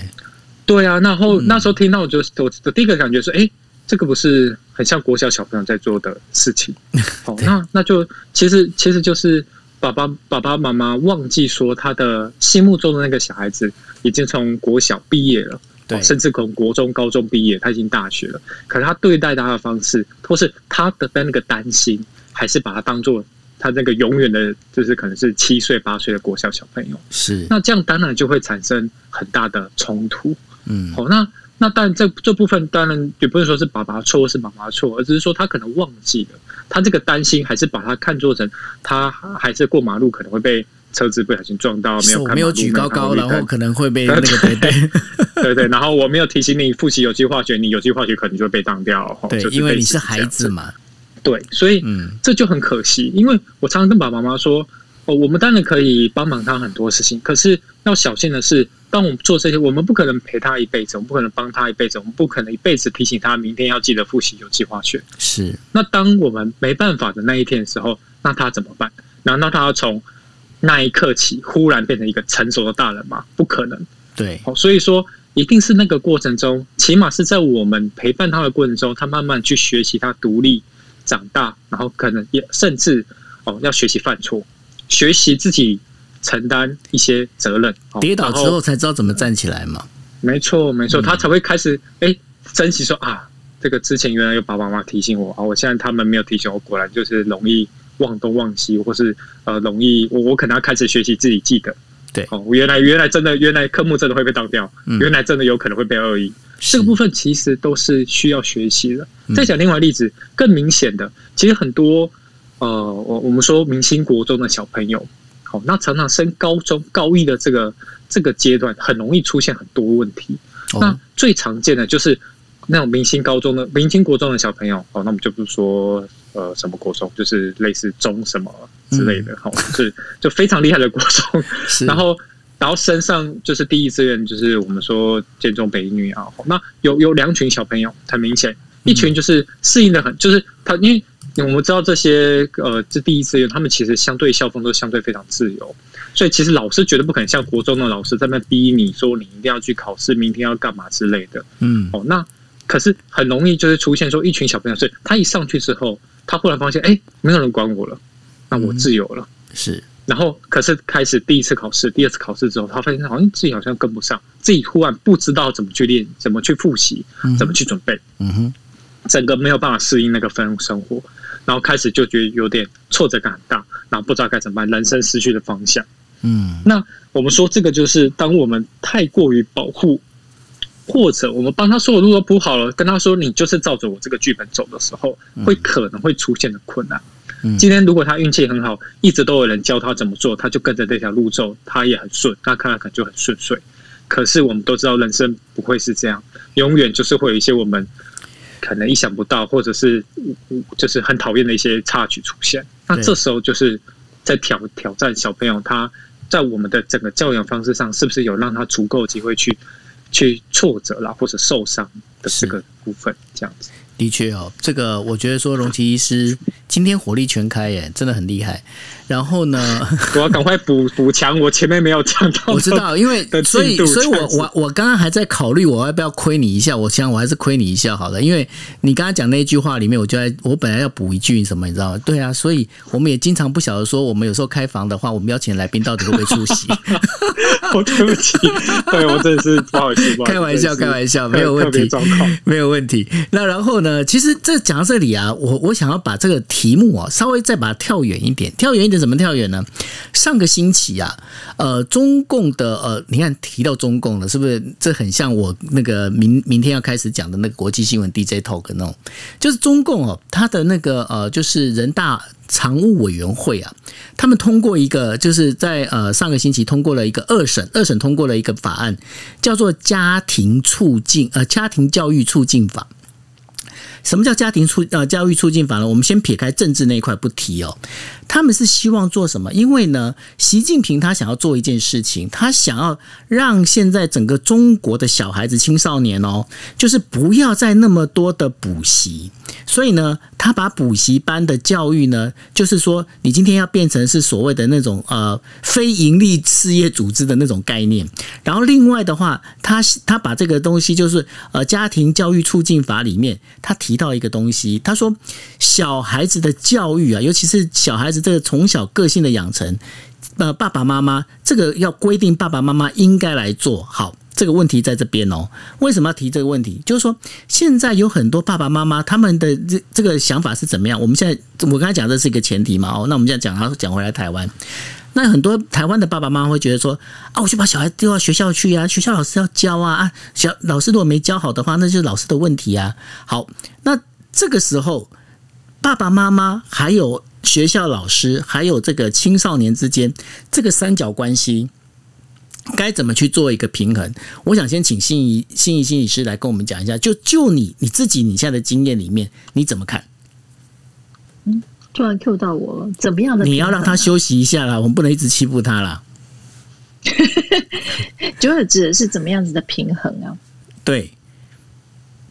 对啊，然后那时候听到我就我的第一个感觉是，哎。这个不是很像国小小朋友在做的事情，哦，那那就其实其实就是爸爸爸爸妈妈忘记说他的心目中的那个小孩子已经从国小毕业了，对，甚至从国中高中毕业，他已经大学了，可是他对待他的方式，或是他的那个担心，还是把他当做他那个永远的，就是可能是七岁八岁的国小小朋友，是，那这样当然就会产生很大的冲突，嗯，好，那。那但这这部分当然也不是说是爸爸错是妈妈错，而只是说他可能忘记了，他这个担心还是把他看作成他还是过马路可能会被车子不小心撞到，没有没有举高高，然后可能会被 那个对对。对 对，然后我没有提醒你复习有机化学，你有机化学可能就会被当掉，对，因为你是孩子嘛，对，所以嗯，这就很可惜，因为我常常跟爸爸妈妈说，哦，我们当然可以帮忙他很多事情，可是要小心的是。当我们做这些，我们不可能陪他一辈子，我们不可能帮他一辈子，我们不可能一辈子提醒他明天要记得复习有机化学。是。那当我们没办法的那一天的时候，那他怎么办？难道他要从那一刻起忽然变成一个成熟的大人吗？不可能。对。好，所以说一定是那个过程中，起码是在我们陪伴他的过程中，他慢慢去学习他独立长大，然后可能也甚至哦要学习犯错，学习自己。承担一些责任，跌倒之后才知道怎么站起来嘛。没错，没错，他才会开始哎珍惜说啊，这个之前原来有爸爸妈妈提醒我啊，我现在他们没有提醒我，果然就是容易忘东忘西，或是呃容易我我可能要开始学习自己记得。对，哦，原来原来真的原来科目真的会被当掉，原来真的有可能会被恶意，这个部分其实都是需要学习的。再讲另外例子，更明显的，其实很多呃，我我们说明星国中的小朋友。好，那常常升高中高一的这个这个阶段，很容易出现很多问题。那最常见的就是那种明星高中的明星国中的小朋友。哦，那我们就不说呃什么国中，就是类似中什么之类的。好，是就非常厉害的国中。然后然后身上就是第一志愿，就是我们说建中北女啊。那有有两群小朋友，很明显，一群就是适应的很，就是他因为。我们知道这些呃，这第一志愿，他们其实相对校风都相对非常自由，所以其实老师绝对不可能像国中的老师在那逼你说你一定要去考试，明天要干嘛之类的。嗯，哦，那可是很容易就是出现说一群小朋友，所以他一上去之后，他忽然发现哎，没有人管我了，那我自由了。是，然后可是开始第一次考试，第二次考试之后，他发现好像自己好像跟不上，自己忽然不知道怎么去练，怎么去复习，怎么去准备。嗯哼，整个没有办法适应那个分生活。然后开始就觉得有点挫折感很大，然后不知道该怎么办，人生失去了方向。嗯，那我们说这个就是当我们太过于保护，或者我们帮他所有路都铺好了，跟他说你就是照着我这个剧本走的时候，会可能会出现的困难。今天如果他运气很好，一直都有人教他怎么做，他就跟着这条路走，他也很顺，那看来可能就很顺遂。可是我们都知道，人生不会是这样，永远就是会有一些我们。可能意想不到，或者是就是很讨厌的一些插曲出现。那这时候就是在挑挑战小朋友，他在我们的整个教养方式上，是不是有让他足够机会去去挫折啦，或者受伤？的这个部分，这样子。的确哦，这个我觉得说荣奇医师今天火力全开耶，真的很厉害。然后呢，我要赶快补补强，我前面没有讲到。我知道，因为所以所以我我我刚刚还在考虑我要不要亏你一下，我想我还是亏你一下好了，因为你刚刚讲那一句话里面，我就在我本来要补一句什么，你知道吗？对啊，所以我们也经常不晓得说，我们有时候开房的话，我们邀请来宾到底会不会出席？我对不起，对我真的是不好意思，开玩笑，开玩笑，没有问题没有问题。那然后呢？呃其实这讲到这里啊，我我想要把这个题目啊，稍微再把它跳远一点，跳远一点怎么跳远呢？上个星期啊，呃，中共的呃，你看提到中共了，是不是？这很像我那个明明天要开始讲的那个国际新闻 DJ talk 那种，就是中共哦，它的那个呃，就是人大。常务委员会啊，他们通过一个，就是在呃上个星期通过了一个二审，二审通过了一个法案，叫做家庭促进呃家庭教育促进法。什么叫家庭促呃教育促进法呢？我们先撇开政治那一块不提哦。他们是希望做什么？因为呢，习近平他想要做一件事情，他想要让现在整个中国的小孩子、青少年哦，就是不要再那么多的补习。所以呢，他把补习班的教育呢，就是说，你今天要变成是所谓的那种呃非盈利事业组织的那种概念。然后另外的话，他他把这个东西就是呃家庭教育促进法里面，他提到一个东西，他说小孩子的教育啊，尤其是小孩子这个从小个性的养成，呃爸爸妈妈这个要规定爸爸妈妈应该来做好。这个问题在这边哦，为什么要提这个问题？就是说，现在有很多爸爸妈妈他们的这这个想法是怎么样？我们现在我刚才讲这是一个前提嘛，哦，那我们现在讲，然后讲回来台湾，那很多台湾的爸爸妈妈会觉得说，啊，我就把小孩丢到学校去啊，学校老师要教啊，啊，小老师如果没教好的话，那就是老师的问题啊。好，那这个时候，爸爸妈妈还有学校老师，还有这个青少年之间这个三角关系。该怎么去做一个平衡？我想先请心仪心仪心理师来跟我们讲一下，就就你你自己你现在的经验里面，你怎么看？嗯突然 Q 到我了，怎么样的？你要让他，休息一下啦，我们不能一直欺负他啦。就是指的是怎么样子的平衡啊？对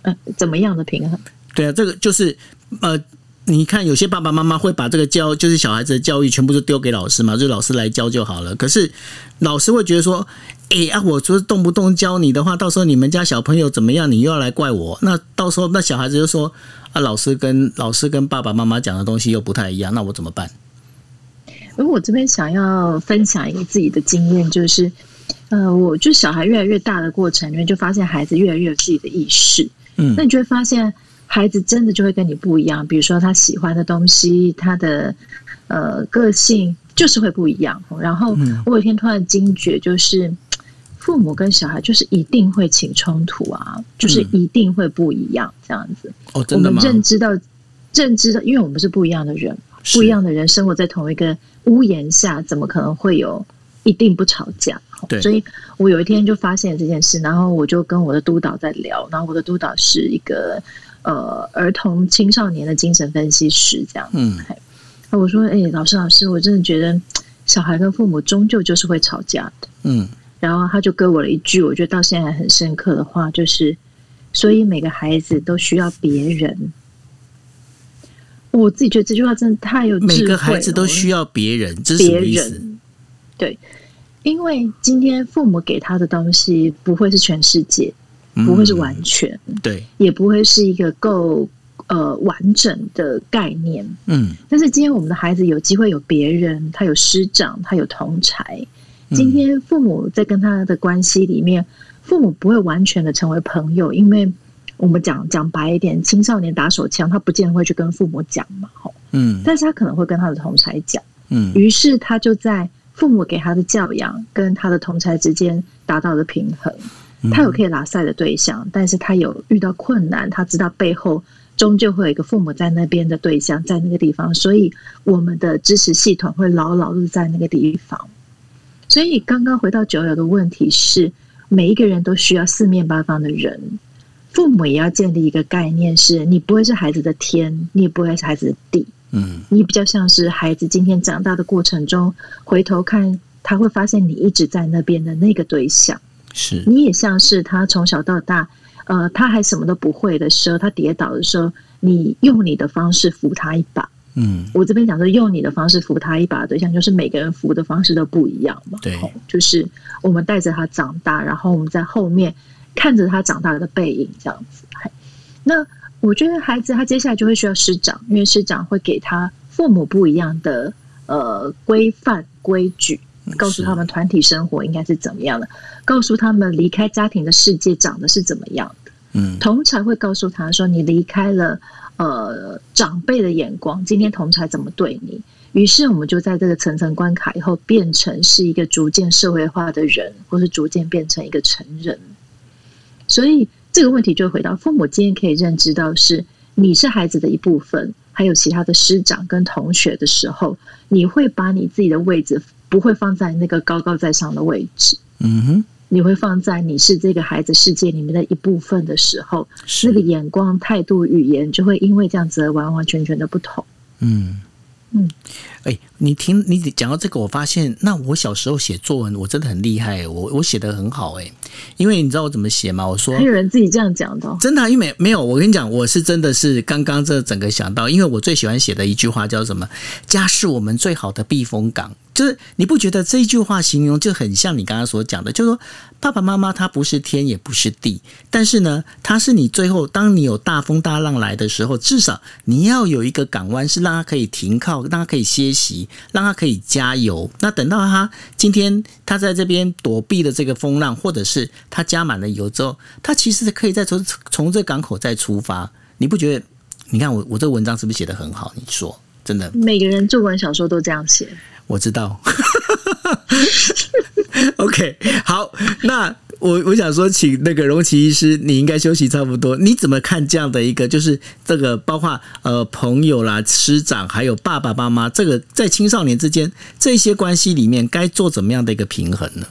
嗯、怎么样的平衡？对啊，这个就是呃，你看有些爸爸妈妈会把这个教就是小孩子的教育全部都丢给老师嘛，就老师来教就好了。可是老师会觉得说，哎、啊，我说动不动教你的话，到时候你们家小朋友怎么样，你又要来怪我，那到时候那小孩子就说啊，老师跟老师跟爸爸妈妈讲的东西又不太一样，那我怎么办？而我这边想要分享一个自己的经验，就是，呃，我就小孩越来越大的过程里面，就发现孩子越来越有自己的意识。嗯那你就会发现，孩子真的就会跟你不一样。比如说他喜欢的东西，他的呃个性就是会不一样。然后嗯我有一天突然惊觉，就是父母跟小孩就是一定会起冲突啊，就是一定会不一样这样子。哦，我们真的吗？认知到，认知到，因为我们是不一样的人，不一样的人生活在同一个屋檐下，怎么可能会有一定不吵架？对所以我有一天就发现这件事，然后我就跟我的督导在聊，然后我的督导是一个呃儿童青少年的精神分析师，这样。嗯那我说，哎、老师老师，我真的觉得小孩跟父母终究就是会吵架的。嗯然后他就给我了一句，我觉得到现在还很深刻的话，就是，所以每个孩子都需要别人。我自己觉得这句话真的太有智慧了。每个孩子都需要别人，这是什别么意思？人，对，因为今天父母给他的东西不会是全世界，不会是完全，嗯对，也不会是一个够呃完整的概念。嗯但是今天我们的孩子有机会有别人，他有师长，他有同才。嗯今天父母在跟他的关系里面，父母不会完全的成为朋友，因为我们讲讲白一点，青少年打手枪，他不见得会去跟父母讲嘛，吼，嗯但是他可能会跟他的同才讲，嗯于是他就在父母给他的教养跟他的同才之间达到了平衡。嗯他有可以拉塞的对象，但是他有遇到困难，他知道背后终究会有一个父母在那边的对象在那个地方，所以我们的支持系统会牢牢的在那个地方。所以刚刚回到九友的问题是，每一个人都需要四面八方的人，父母也要建立一个概念是，你不会是孩子的天，你也不会是孩子的地，嗯你比较像是孩子今天长大的过程中，回头看他会发现你一直在那边的那个对象。是你也像是他从小到大，呃，他还什么都不会的时候，他跌倒的时候，你用你的方式扶他一把。嗯，我这边讲说，用你的方式扶他一把的对象，就是每个人扶的方式都不一样嘛。对，就是我们带着他长大，然后我们在后面看着他长大的背影，这样子。那我觉得孩子他接下来就会需要师长，因为师长会给他父母不一样的呃规范规矩，告诉他们团体生活应该是怎么样的，告诉他们离开家庭的世界长得是怎么样的。嗯，同才会告诉他说，你离开了。呃，长辈的眼光，今天同才怎么对你？于是我们就在这个层层关卡以后，变成是一个逐渐社会化的人，或是逐渐变成一个成人。所以这个问题就回到父母今天可以认知到，是你是孩子的一部分，还有其他的师长跟同学的时候，你会把你自己的位置不会放在那个高高在上的位置。嗯哼。你会放在你是这个孩子世界里面的一部分的时候，那个眼光、态度、语言就会因为这样子而完完全全的不同。嗯嗯，哎，你听你讲到这个，我发现那我小时候写作文，我真的很厉害，我我写的很好哎，因为你知道我怎么写吗？我说还有人自己这样讲的，真的，因为没有，我跟你讲，我是真的是刚刚这整个想到，因为我最喜欢写的一句话叫什么？家是我们最好的避风港。就是你不觉得这一句话形容就很像你刚刚所讲的，就是说爸爸妈妈他不是天也不是地，但是呢，他是你最后当你有大风大浪来的时候，至少你要有一个港湾是让他可以停靠，让他可以歇息，让他可以加油。那等到他今天他在这边躲避了这个风浪，或者是他加满了油之后，他其实可以再从从这港口再出发。你不觉得？你看我我这个文章是不是写的很好？你说真的？每个人作文小说都这样写。我知道 OK，好，那我我想说，请那个荣奇医师，你应该休息差不多。你怎么看这样的一个，就是这个包括呃朋友啦、师长，还有爸爸妈妈，这个在青少年之间这些关系里面，该做怎么样的一个平衡呢？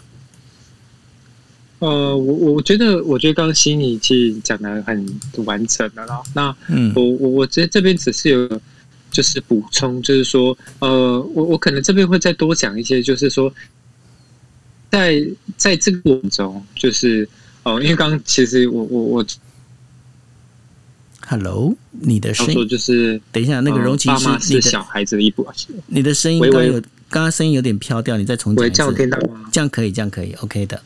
呃，我我觉得，我觉得刚刚心理其实讲的很完整的啦。那嗯，我我我觉得这边只是有。就是补充，就是说，呃，我我可能这边会再多讲一些，就是说，在在这个过程中，就是哦，因为刚刚其实我我我，Hello，你的声音就是等一下，那个容奇是小孩子的一部你的声音刚有刚刚声音有点飘掉，你再重讲一次，这样听到吗？这样可以，这样可以，OK 的。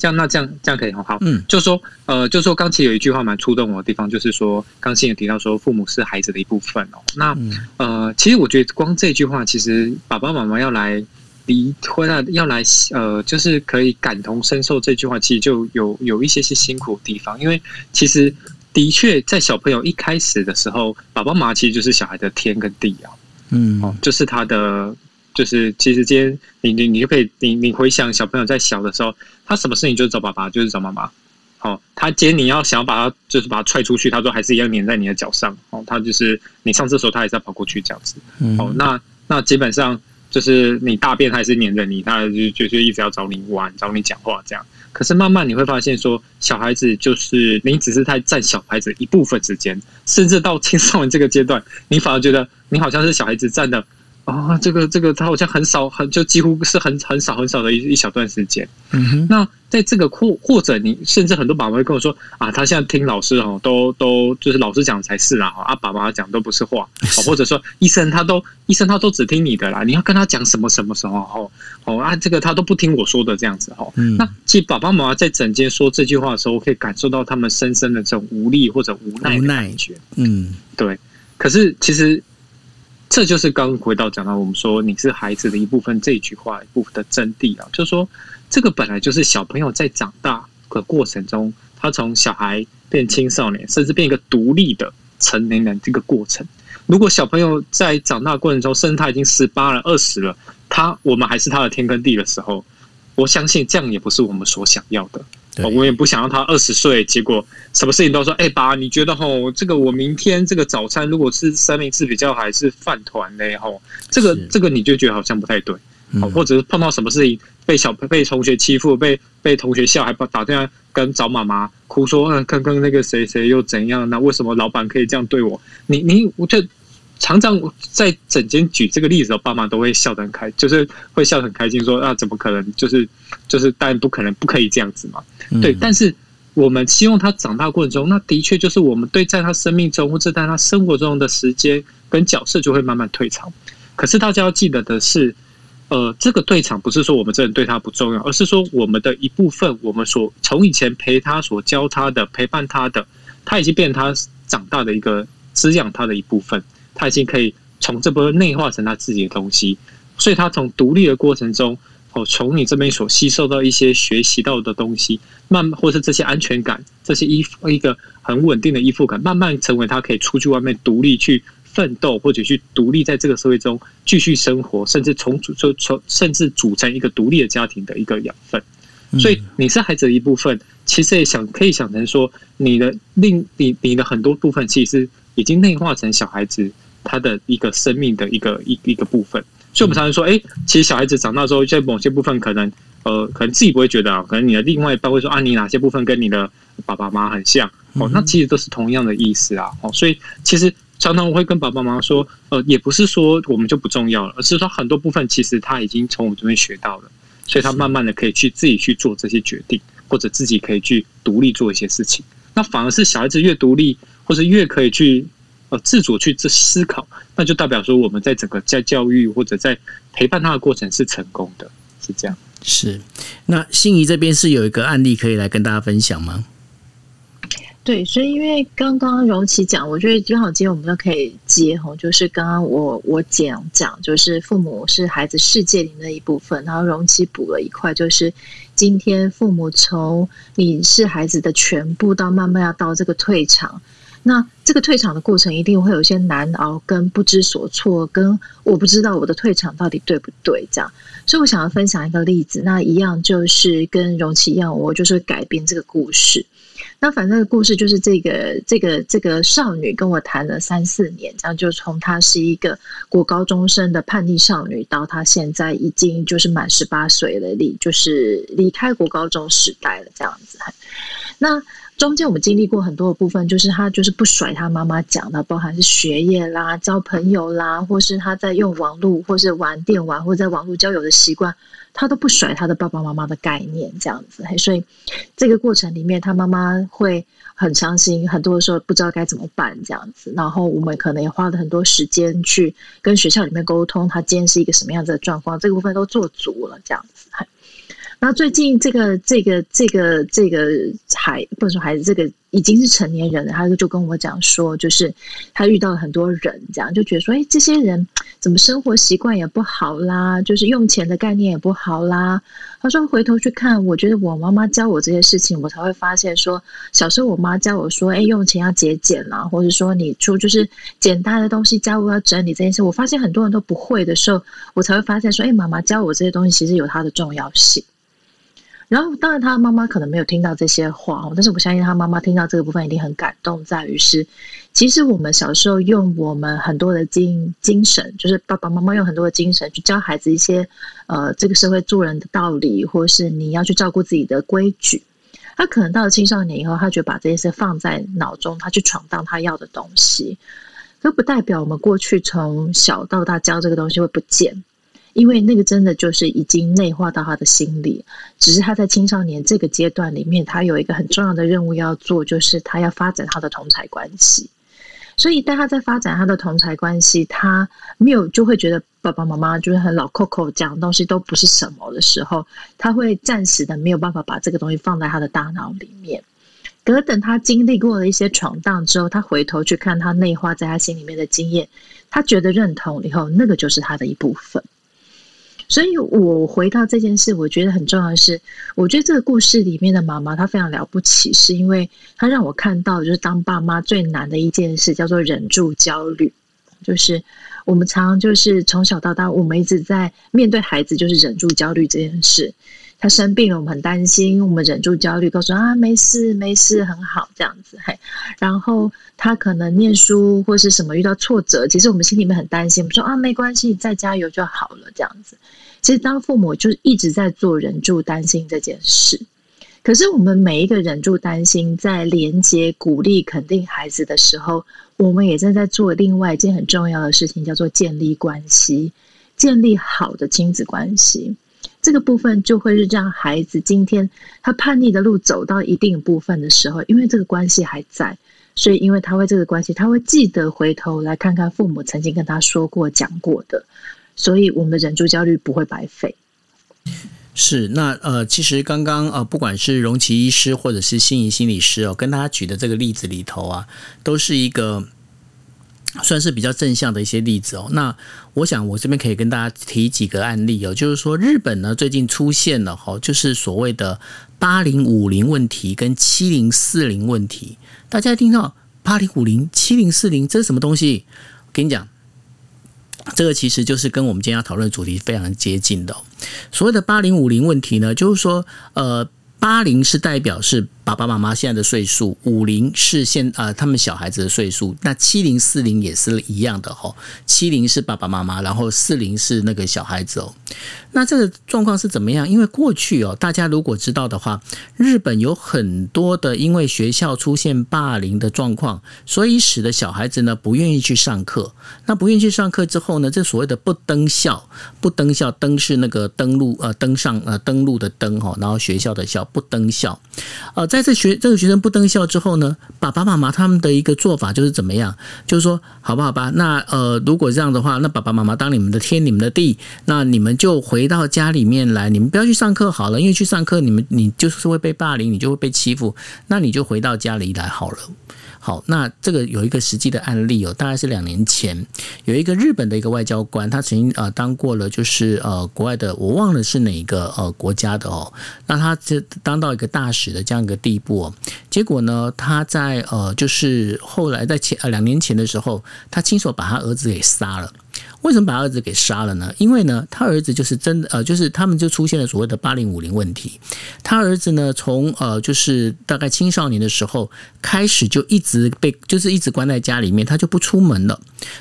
好，这样那这样这样可以很好，嗯，就说呃，就说刚其实有一句话蛮触动我的地方，就是说刚新也提到说父母是孩子的一部分哦。那呃，其实我觉得光这句话，其实爸爸妈妈要来离婚啊，要来呃，就是可以感同身受这句话，其实就有有一些些辛苦的地方，因为其实的确在小朋友一开始的时候，爸爸妈妈其实就是小孩的天跟地啊，嗯，哦，就是他的。就是其实今天你你你就可以你你回想小朋友在小的时候，他什么事情就是找爸爸，就是找妈妈。哦，他今天你要想要把他就是把他踹出去，他说还是一样黏在你的脚上。哦，他就是你上厕所，他还是要跑过去这样子。哦，那那基本上就是你大便他还是黏着你，他就就就一直要找你玩，找你讲话这样。可是慢慢你会发现说，小孩子就是你只是在占小孩子一部分时间，甚至到青少年这个阶段，你反而觉得你好像是小孩子占的。啊，这个这个，他好像很少，很就几乎是很很少很少的一一小段时间。嗯哼，那在这个或或者你甚至很多爸爸会跟我说啊，他现在听老师哦，都都就是老师讲才是啦，啊，爸爸讲都不是话，或者说医生他都医生他都只听你的啦，你要跟他讲什么什么时候哦哦啊，这个他都不听我说的这样子哦。嗯那其实爸爸妈妈在整间说这句话的时候，我可以感受到他们深深的这种无力或者无奈的感觉。嗯，对。可是其实。这就是刚回到讲到我们说你是孩子的一部分这句话一部分的真谛啊，就是说这个本来就是小朋友在长大的过程中，他从小孩变青少年，甚至变一个独立的成年人这个过程。如果小朋友在长大过程中，甚至他已经十八了、二十了，他我们还是他的天跟地的时候，我相信这样也不是我们所想要的。我也不想让他二十岁，结果什么事情都说：“哎，爸，你觉得吼，这个我明天这个早餐如果是三明治比较还是饭团呢？吼，这个这个你就觉得好像不太对，或者是碰到什么事情被小被同学欺负，被被同学笑，还把打电话跟找妈妈哭说，嗯，刚刚那个谁谁又怎样？那为什么老板可以这样对我？你你我就。常常在整间举这个例子的，爸妈都会笑得很开，就是会笑得很开心，说啊，怎么可能？就是就是，当然不可能，不可以这样子嘛。对，但是我们希望他长大过程中，那的确就是我们对在他生命中或者在他生活中的时间跟角色就会慢慢退场。可是大家要记得的是，呃，这个退场不是说我们这人对他不重要，而是说我们的一部分，我们所从以前陪他所教他的、陪伴他的，他已经变成他长大的一个滋养他的一部分，他已经可以从这部分内化成他自己的东西，所以他从独立的过程中。哦，从你这边所吸收到一些学习到的东西，慢或是这些安全感，这些依附一个很稳定的依附感，慢慢成为他可以出去外面独立去奋斗，或者去独立在这个社会中继续生活，甚至从组就从甚至组成一个独立的家庭的一个养分。所以你是孩子的一部分，其实也想可以想成说，你的另你你的很多部分，其实已经内化成小孩子他的一个生命的一个一一个部分。所以我们常常说，哎，其实小孩子长大之后，在某些部分可能，呃，可能自己不会觉得啊，可能你的另外一半会说啊，你哪些部分跟你的爸爸妈妈很像哦，那其实都是同样的意思啊。哦，所以其实常常我会跟爸爸妈妈说，呃，也不是说我们就不重要了，而是说很多部分其实他已经从我们这边学到了，所以他慢慢的可以去自己去做这些决定，或者自己可以去独立做一些事情。那反而是小孩子越独立，或是越可以去。呃，自主去自思考，那就代表说我们在整个在教育或者在陪伴他的过程是成功的，是这样。是，那心仪这边是有一个案例可以来跟大家分享吗？对，所以因为刚刚荣琪讲，我觉得刚好今天我们都可以接吼，就是刚刚我我讲讲，就是父母是孩子世界里的一部分，然后荣琪补了一块，就是今天父母从你是孩子的全部到慢慢要到这个退场。那这个退场的过程一定会有些难熬，跟不知所措，跟我不知道我的退场到底对不对这样。所以我想要分享一个例子，那一样就是跟容奇一样，我就是改编这个故事。那反正故事就是这个这个这个少女跟我谈了三四年，这样就从她是一个国高中生的叛逆少女，到她现在已经就是满十八岁了，离就是离开国高中时代了这样子。那。中间我们经历过很多的部分，就是他就是不甩他妈妈讲的，包含是学业啦、交朋友啦，或是他在用网络，或是玩电玩，或在网络交友的习惯，他都不甩他的爸爸妈妈的概念，这样子。所以这个过程里面，他妈妈会很伤心，很多的时候不知道该怎么办，这样子。然后我们可能也花了很多时间去跟学校里面沟通，他今天是一个什么样子的状况，这个部分都做足了，这样子。那最近这个这个这个这个孩不能说孩子，这个已经是成年人了，他就跟我讲说，就是他遇到了很多人，这样就觉得说，哎，这些人怎么生活习惯也不好啦，就是用钱的概念也不好啦。他说回头去看，我觉得我妈妈教我这些事情，我才会发现说，小时候我妈教我说，哎，用钱要节俭啦，或者说你出就是简单的东西，家务要整理这件事，我发现很多人都不会的时候，我才会发现说，哎，妈妈教我这些东西，其实有它的重要性。然后，当然，他妈妈可能没有听到这些话，但是我相信他妈妈听到这个部分一定很感动。在于是，其实我们小时候用我们很多的精精神，就是爸爸妈妈用很多的精神去教孩子一些呃这个社会做人的道理，或是你要去照顾自己的规矩。他可能到了青少年以后，他就把这些事放在脑中，他去闯荡他要的东西，这不代表我们过去从小到大教这个东西会不见。因为那个真的就是已经内化到他的心里，只是他在青少年这个阶段里面，他有一个很重要的任务要做，就是他要发展他的同才关系。所以，当他在发展他的同才关系，他没有就会觉得爸爸妈妈就是很老 Coco 讲的东西都不是什么的时候，他会暂时的没有办法把这个东西放在他的大脑里面。可等他经历过了一些闯荡之后，他回头去看他内化在他心里面的经验，他觉得认同以后，那个就是他的一部分。所以，我回到这件事，我觉得很重要的是，我觉得这个故事里面的妈妈她非常了不起，是因为她让我看到，就是当爸妈最难的一件事叫做忍住焦虑。就是我们常常就是从小到大，我们一直在面对孩子，就是忍住焦虑这件事。他生病了，我们很担心，我们忍住焦虑，告诉啊没事没事，很好这样子。嘿，然后他可能念书或是什么遇到挫折，其实我们心里面很担心，我们说啊没关系，再加油就好了这样子。其实当父母就一直在做忍住担心这件事，可是我们每一个忍住担心，在连接、鼓励、肯定孩子的时候，我们也正在做另外一件很重要的事情，叫做建立关系，建立好的亲子关系。这个部分就会是让孩子今天他叛逆的路走到一定部分的时候，因为这个关系还在，所以因为他会这个关系，他会记得回头来看看父母曾经跟他说过、讲过的，所以我们的忍住焦虑不会白费。是，那呃，其实刚刚呃，不管是荣奇医师或者是心仪心理师哦，跟大家举的这个例子里头啊，都是一个算是比较正向的一些例子哦。那我想我这边可以跟大家提几个案例哦，就是说日本呢最近出现了哈，就是所谓的八零五零问题跟七零四零问题。大家听到八零五零、七零四零，这是什么东西？我跟你讲。这个其实就是跟我们今天要讨论的主题非常接近的。所谓的八零五零问题呢，就是说，呃，八零是代表是。爸爸妈妈现在的岁数，五零是现啊他们小孩子的岁数，那七零四零也是一样的哈。七零是爸爸妈妈，然后四零是那个小孩子哦。那这个状况是怎么样？因为过去哦，大家如果知道的话，日本有很多的因为学校出现霸凌的状况，所以使得小孩子呢不愿意去上课。那不愿意去上课之后呢，这所谓的不登校，不登校，登是那个登录呃登上呃登录的登哈，然后学校的校不登校，呃在。这学这个学生不登校之后呢，爸爸妈妈他们的一个做法就是怎么样？就是说，好吧好吧？那呃，如果这样的话，那爸爸妈妈当你们的天，你们的地，那你们就回到家里面来，你们不要去上课好了，因为去上课你们你就是会被霸凌，你就会被欺负，那你就回到家里来好了。好，那这个有一个实际的案例哦，大概是两年前，有一个日本的一个外交官，他曾经呃当过了就是呃国外的，我忘了是哪个呃国家的哦，那他这当到一个大使的这样一个地步哦，结果呢，他在呃就是后来在前呃两年前的时候，他亲手把他儿子给杀了。为什么把儿子给杀了呢？因为呢，他儿子就是真的呃，就是他们就出现了所谓的八零五零问题。他儿子呢，从呃就是大概青少年的时候开始就一直被就是一直关在家里面，他就不出门了。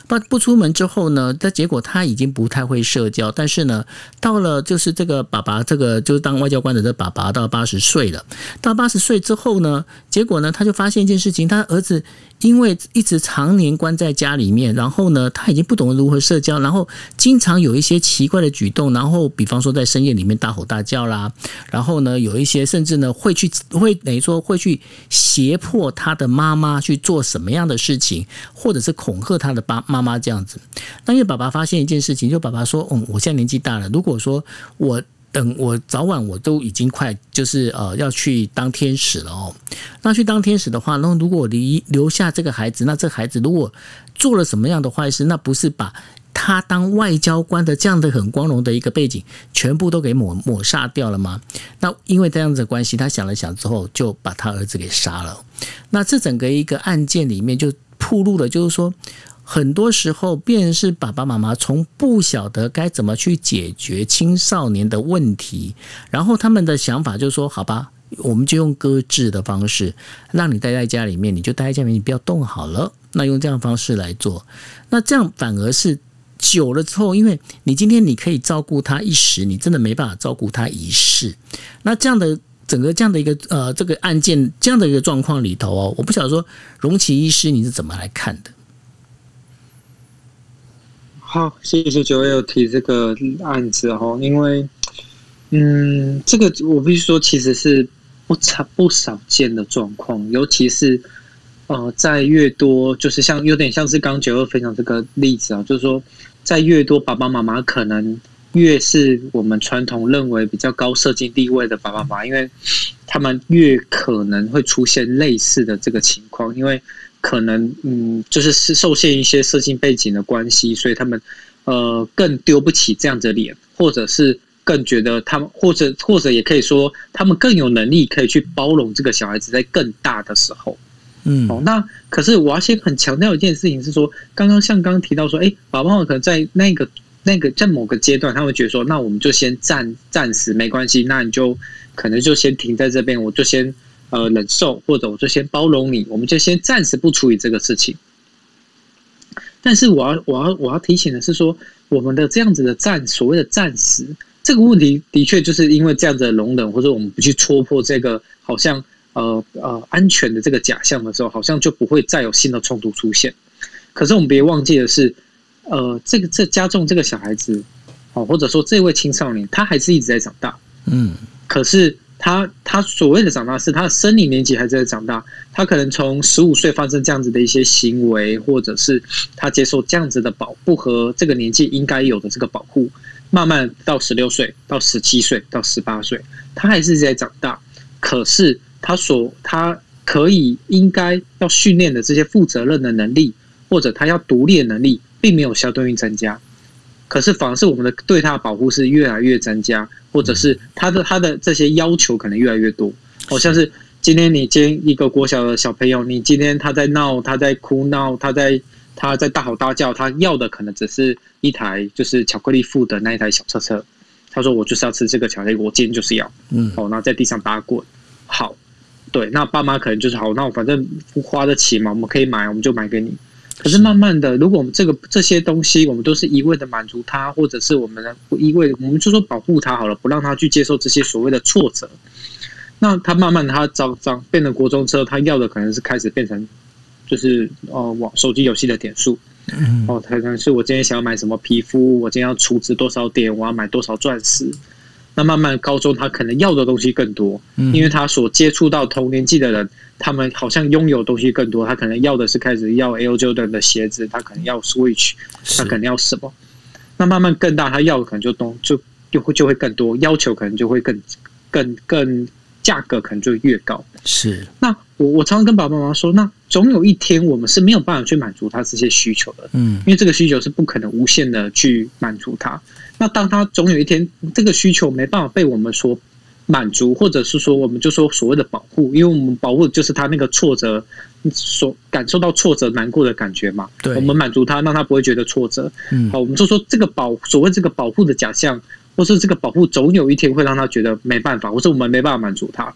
不不出门之后呢，但结果他已经不太会社交。但是呢，到了就是这个爸爸，这个就是当外交官的这爸爸到八十岁了。到八十岁之后呢，结果呢，他就发现一件事情，他儿子。因为一直常年关在家里面，然后呢，他已经不懂得如何社交，然后经常有一些奇怪的举动，然后比方说在深夜里面大吼大叫啦，然后呢，有一些甚至呢会去会等于说会去胁迫他的妈妈去做什么样的事情，或者是恐吓他的爸妈妈这样子。那因为爸爸发现一件事情，就爸爸说：“嗯，我现在年纪大了，如果说我。”等我早晚我都已经快就是呃要去当天使了哦。那去当天使的话，那如果离留下这个孩子，那这孩子如果做了什么样的坏事，那不是把他当外交官的这样的很光荣的一个背景全部都给抹抹杀掉了吗？那因为这样子的关系，他想了想之后，就把他儿子给杀了。那这整个一个案件里面就铺路了，就是说。很多时候，便是爸爸妈妈从不晓得该怎么去解决青少年的问题，然后他们的想法就是说：“好吧，我们就用搁置的方式，让你待在家里面，你就待在家里面，你不要动好了。”那用这样方式来做，那这样反而是久了之后，因为你今天你可以照顾他一时，你真的没办法照顾他一世。那这样的整个这样的一个呃这个案件这样的一个状况里头哦，我不晓得说荣奇医师你是怎么来看的？好，谢谢九月有提这个案子哈，因为，嗯，这个我必须说，其实是不常不少见的状况，尤其是呃，在越多就是像有点像是刚九月分享这个例子啊，就是说，在越多爸爸妈妈可能越是我们传统认为比较高社经地位的爸爸妈妈，因为他们越可能会出现类似的这个情况，因为。可能嗯，就是是受限一些社经背景的关系，所以他们呃更丢不起这样的脸，或者是更觉得他们，或者或者也可以说，他们更有能力可以去包容这个小孩子在更大的时候。嗯，哦，那可是我要先很强调一件事情是说，刚刚像刚刚提到说，哎，宝宝可能在那个那个在某个阶段，他会觉得说，那我们就先暂暂时没关系，那你就可能就先停在这边，我就先。呃，忍受或者我就先包容你，我们就先暂时不处理这个事情。但是我要我要我要提醒的是说，我们的这样子的暂所谓的暂时这个问题，的确就是因为这样子的容忍，或者我们不去戳破这个好像呃呃安全的这个假象的时候，好像就不会再有新的冲突出现。可是我们别忘记的是，呃，这个这加重这个小孩子。哦，或者说这位青少年他还是一直在长大，嗯，可是他他所谓的长大是他的生理年纪还在长大，他可能从十五岁发生这样子的一些行为，或者是他接受这样子的保护和这个年纪应该有的这个保护，慢慢到十六岁、到十七岁、到十八岁，他还是在长大，可是他所他可以应该要训练的这些负责任的能力，或者他要独立的能力，并没有相对应增加。可是反而是我们的对他的保护是越来越增加，或者是他的他的这些要求可能越来越多。好像是今天你接一个国小的小朋友，你今天他在闹，他在哭闹，他在他在大吼大叫，他要的可能只是一台就是巧克力附的那一台小车车。他说我就是要吃这个巧克力，我今天就是要，嗯哦，然后在地上打滚。好，对，那爸妈可能就是好，那我反正花得起嘛，我们可以买，我们就买给你。可是慢慢的，如果我们这个这些东西，我们都是一味的满足他，或者是我们的一味，我们就说保护他好了，不让他去接受这些所谓的挫折。那他慢慢他长长变成国中之后，他要的可能是开始变成，就是呃网手机游戏的点数。嗯哦，可能是我今天想要买什么皮肤，我今天要储值多少点，我要买多少钻石。那慢慢高中他可能要的东西更多，嗯因为他所接触到同年纪的人，他们好像拥有东西更多。他可能要的是开始要 Air Jordan 的鞋子，他可能要 Switch，他可能要什么？那慢慢更大，他要的可能就东就就会就会更多，要求可能就会更更更价格可能就越高。是那我我常常跟爸爸妈妈说，那总有一天我们是没有办法去满足他这些需求的，嗯因为这个需求是不可能无限的去满足他。那当他总有一天这个需求没办法被我们所满足，或者是说我们就说所谓的保护，因为我们保护的就是他那个挫折所感受到挫折难过的感觉嘛。对我们满足他，让他不会觉得挫折。嗯好，我们就说这个保所谓这个保护的假象，或是这个保护总有一天会让他觉得没办法，或是我们没办法满足他，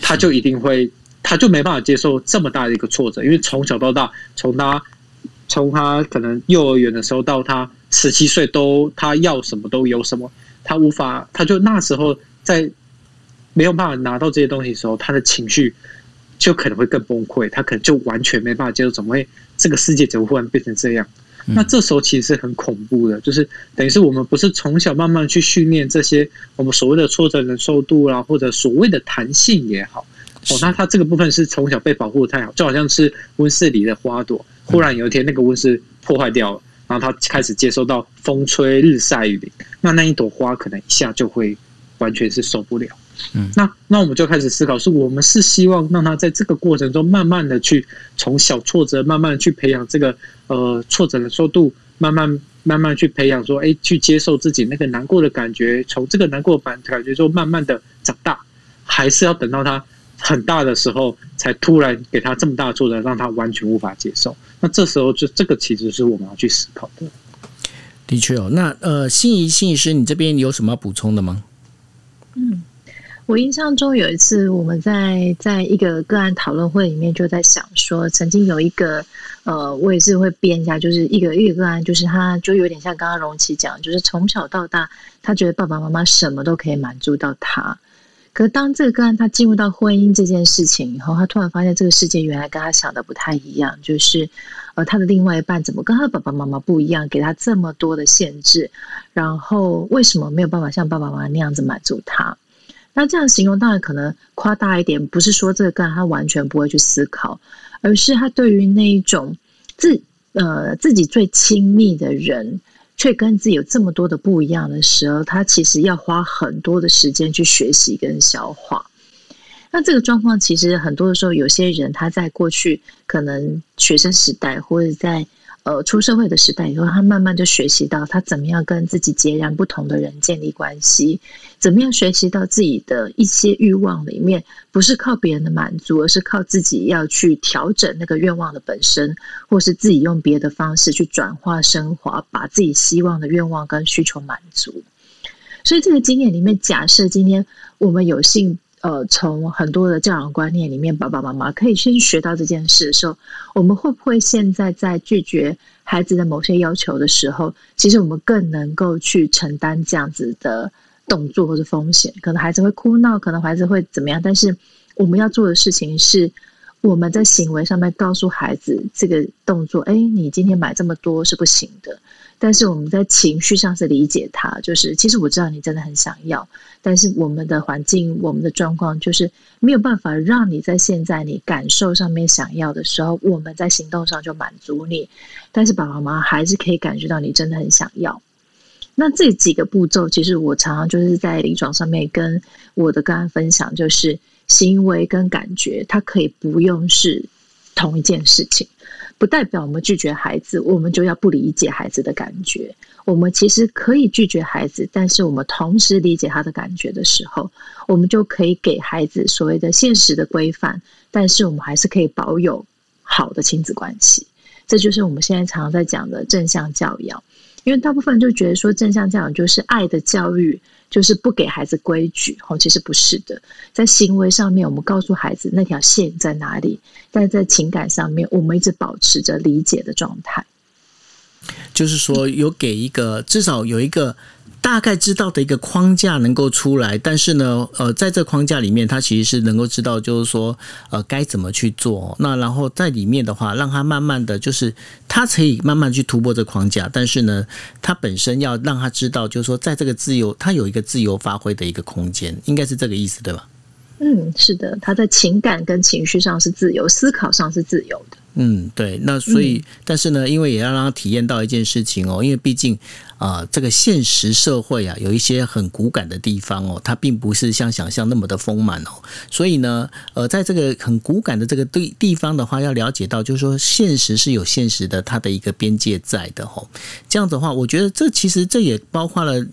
他就一定会，他就没办法接受这么大的一个挫折，因为从小到大，从他从他可能幼儿园的时候到他十七岁都他要什么都有什么，他无法，他就那时候在没有办法拿到这些东西的时候，他的情绪就可能会更崩溃，他可能就完全没办法接受，怎么会这个世界怎么忽然变成这样？那这时候其实是很恐怖的，就是等于是我们不是从小慢慢去训练这些我们所谓的挫折忍受度啦，或者所谓的弹性也好，哦，那它这个部分是从小被保护的太好，就好像是温室里的花朵，忽然有一天那个温室破坏掉了，然后它开始接收到风吹日晒雨淋，那那一朵花可能一下就会完全是受不了。嗯，那那我们就开始思考，是我们是希望让他在这个过程中慢慢的去从小挫折，慢慢地去培养这个呃挫折的受度，慢慢慢慢去培养说，哎，去接受自己那个难过的感觉，从这个难过的感感觉中慢慢的长大，还是要等到他很大的时候，才突然给他这么大的挫折，让他完全无法接受。那这时候就这个其实是我们要去思考的。的确哦。那呃，心仪心仪师，你这边有什么要补充的吗？嗯，我印象中有一次我们在在一个个案讨论会里面就在想说，曾经有一个呃，我也是会编一下，就是一个一个个案，就是他就有点像刚刚荣琪讲，就是从小到大，他觉得爸爸妈妈什么都可以满足到他。可当这个个案他进入到婚姻这件事情以后，他突然发现这个世界原来跟他想的不太一样，就是呃他的另外一半怎么跟他的爸爸妈妈不一样，给他这么多的限制，然后为什么没有办法像爸爸妈妈那样子满足他？那这样形容当然可能夸大一点，不是说这个个案他完全不会去思考，而是他对于那一种自呃自己最亲密的人。却跟自己有这么多的不一样的时候，他其实要花很多的时间去学习跟消化。那这个状况其实很多的时候，有些人他在过去可能学生时代或者在呃出社会的时代以后，他慢慢就学习到他怎么样跟自己截然不同的人建立关系，怎么样学习到自己的一些欲望里面不是靠别人的满足，而是靠自己要去调整那个愿望的本身，或是自己用别的方式去转化升华，把自己希望的愿望跟需求满足。所以这个经验里面，假设今天我们有幸。呃，从很多的教养观念里面，爸爸妈妈可以先学到这件事的时候，我们会不会现在在拒绝孩子的某些要求的时候，其实我们更能够去承担这样子的动作或者风险？可能孩子会哭闹，可能孩子会怎么样？但是我们要做的事情是，我们在行为上面告诉孩子这个动作，哎，你今天买这么多是不行的。但是我们在情绪上是理解他，就是其实我知道你真的很想要，但是我们的环境、我们的状况就是没有办法让你在现在你感受上面想要的时候，我们在行动上就满足你。但是爸爸妈妈还是可以感觉到你真的很想要。那这几个步骤，其实我常常就是在临床上面跟我的个案分享，就是行为跟感觉，它可以不用是同一件事情。不代表我们拒绝孩子，我们就要不理解孩子的感觉。我们其实可以拒绝孩子，但是我们同时理解他的感觉的时候，我们就可以给孩子所谓的现实的规范，但是我们还是可以保有好的亲子关系。这就是我们现在常常在讲的正向教养。因为大部分就觉得说正向教养就是爱的教育，就是不给孩子规矩，哦，其实不是的。在行为上面，我们告诉孩子那条线在哪里；但在情感上面，我们一直保持着理解的状态。就是说，有给一个至少有一个。大概知道的一个框架能够出来，但是呢，呃，在这框架里面，他其实是能够知道，就是说，呃，该怎么去做。那然后在里面的话，让他慢慢的就是他可以慢慢去突破这框架，但是呢，他本身要让他知道，就是说，在这个自由，他有一个自由发挥的一个空间，应该是这个意思，对吧？嗯，是的，他在情感跟情绪上是自由，思考上是自由的。嗯，对，那所以，但是呢，因为也要让他体验到一件事情哦，因为毕竟啊，这个现实社会啊，有一些很骨感的地方哦，它并不是像想象那么的丰满哦，所以呢，呃，在这个很骨感的这个地地方的话，要了解到，就是说，现实是有现实的它的一个边界在的哦。这样子的话，我觉得这其实这也包括了。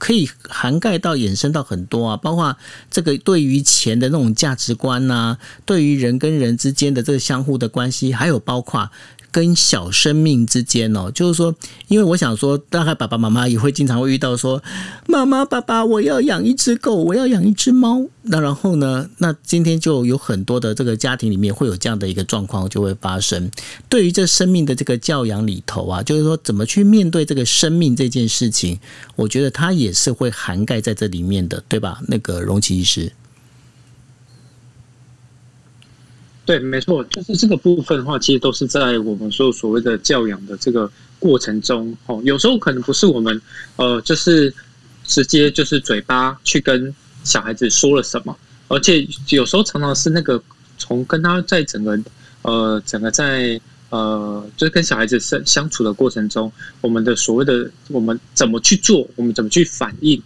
可以涵盖到衍生到很多啊，包括这个对于钱的那种价值观呐，对于人跟人之间的这个相互的关系，还有包括。跟小生命之间哦，就是说，因为我想说，大概爸爸妈妈也会经常会遇到说，妈妈、爸爸，我要养一只狗，我要养一只猫。那然后呢，那今天就有很多的这个家庭里面会有这样的一个状况就会发生。对于这生命的这个教养里头啊，就是说怎么去面对这个生命这件事情，我觉得它也是会涵盖在这里面的，对吧？那个荣奇医师。对，没错，就是这个部分的话，其实都是在我们说所谓的教养的这个过程中，哦，有时候可能不是我们，呃，就是直接就是嘴巴去跟小孩子说了什么，而且有时候常常是那个从跟他在整个，呃，整个在呃，就是跟小孩子相相处的过程中，我们的所谓的我们怎么去做，我们怎么去反应，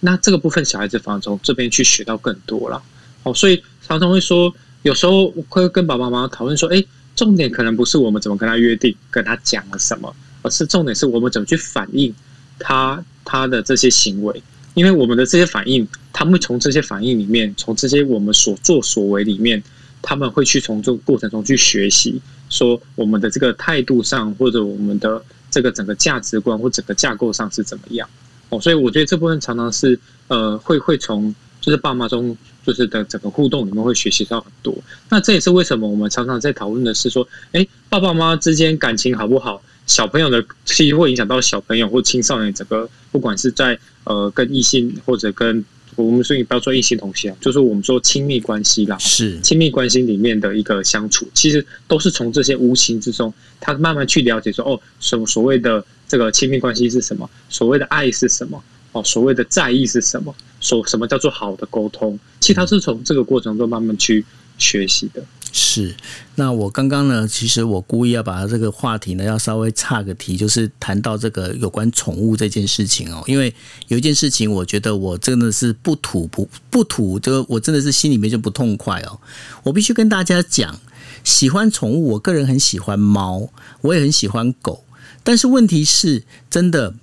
那这个部分小孩子反而从这边去学到更多了，哦，所以常常会说。有时候会跟爸爸妈妈讨论说：“哎，重点可能不是我们怎么跟他约定，跟他讲了什么，而是重点是我们怎么去反映他他的这些行为。因为我们的这些反应，他们会从这些反应里面，从这些我们所作所为里面，他们会去从这个过程中去学习，说我们的这个态度上，或者我们的这个整个价值观或整个架构上是怎么样。哦，所以我觉得这部分常常是呃，会会从。”就是爸妈中，就是的整个互动里面会学习到很多。那这也是为什么我们常常在讨论的是说，哎，爸爸妈妈之间感情好不好？小朋友的其实会影响到小朋友或青少年整个，不管是在呃跟异性或者跟我们所以不要说异性同性啊，就是我们说亲密关系啦，是亲密关系里面的一个相处，其实都是从这些无形之中，他慢慢去了解说，哦，所所谓的这个亲密关系是什么？所谓的爱是什么？哦，所谓的在意是什么？说什么叫做好的沟通？其实他是从这个过程中慢慢去学习的。是，那我刚刚呢，其实我故意要把这个话题呢，要稍微岔个题，就是谈到这个有关宠物这件事情哦。因为有一件事情，我觉得我真的是不吐不不吐，就我真的是心里面就不痛快哦。我必须跟大家讲，喜欢宠物，我个人很喜欢猫，我也很喜欢狗，但是问题是，真的。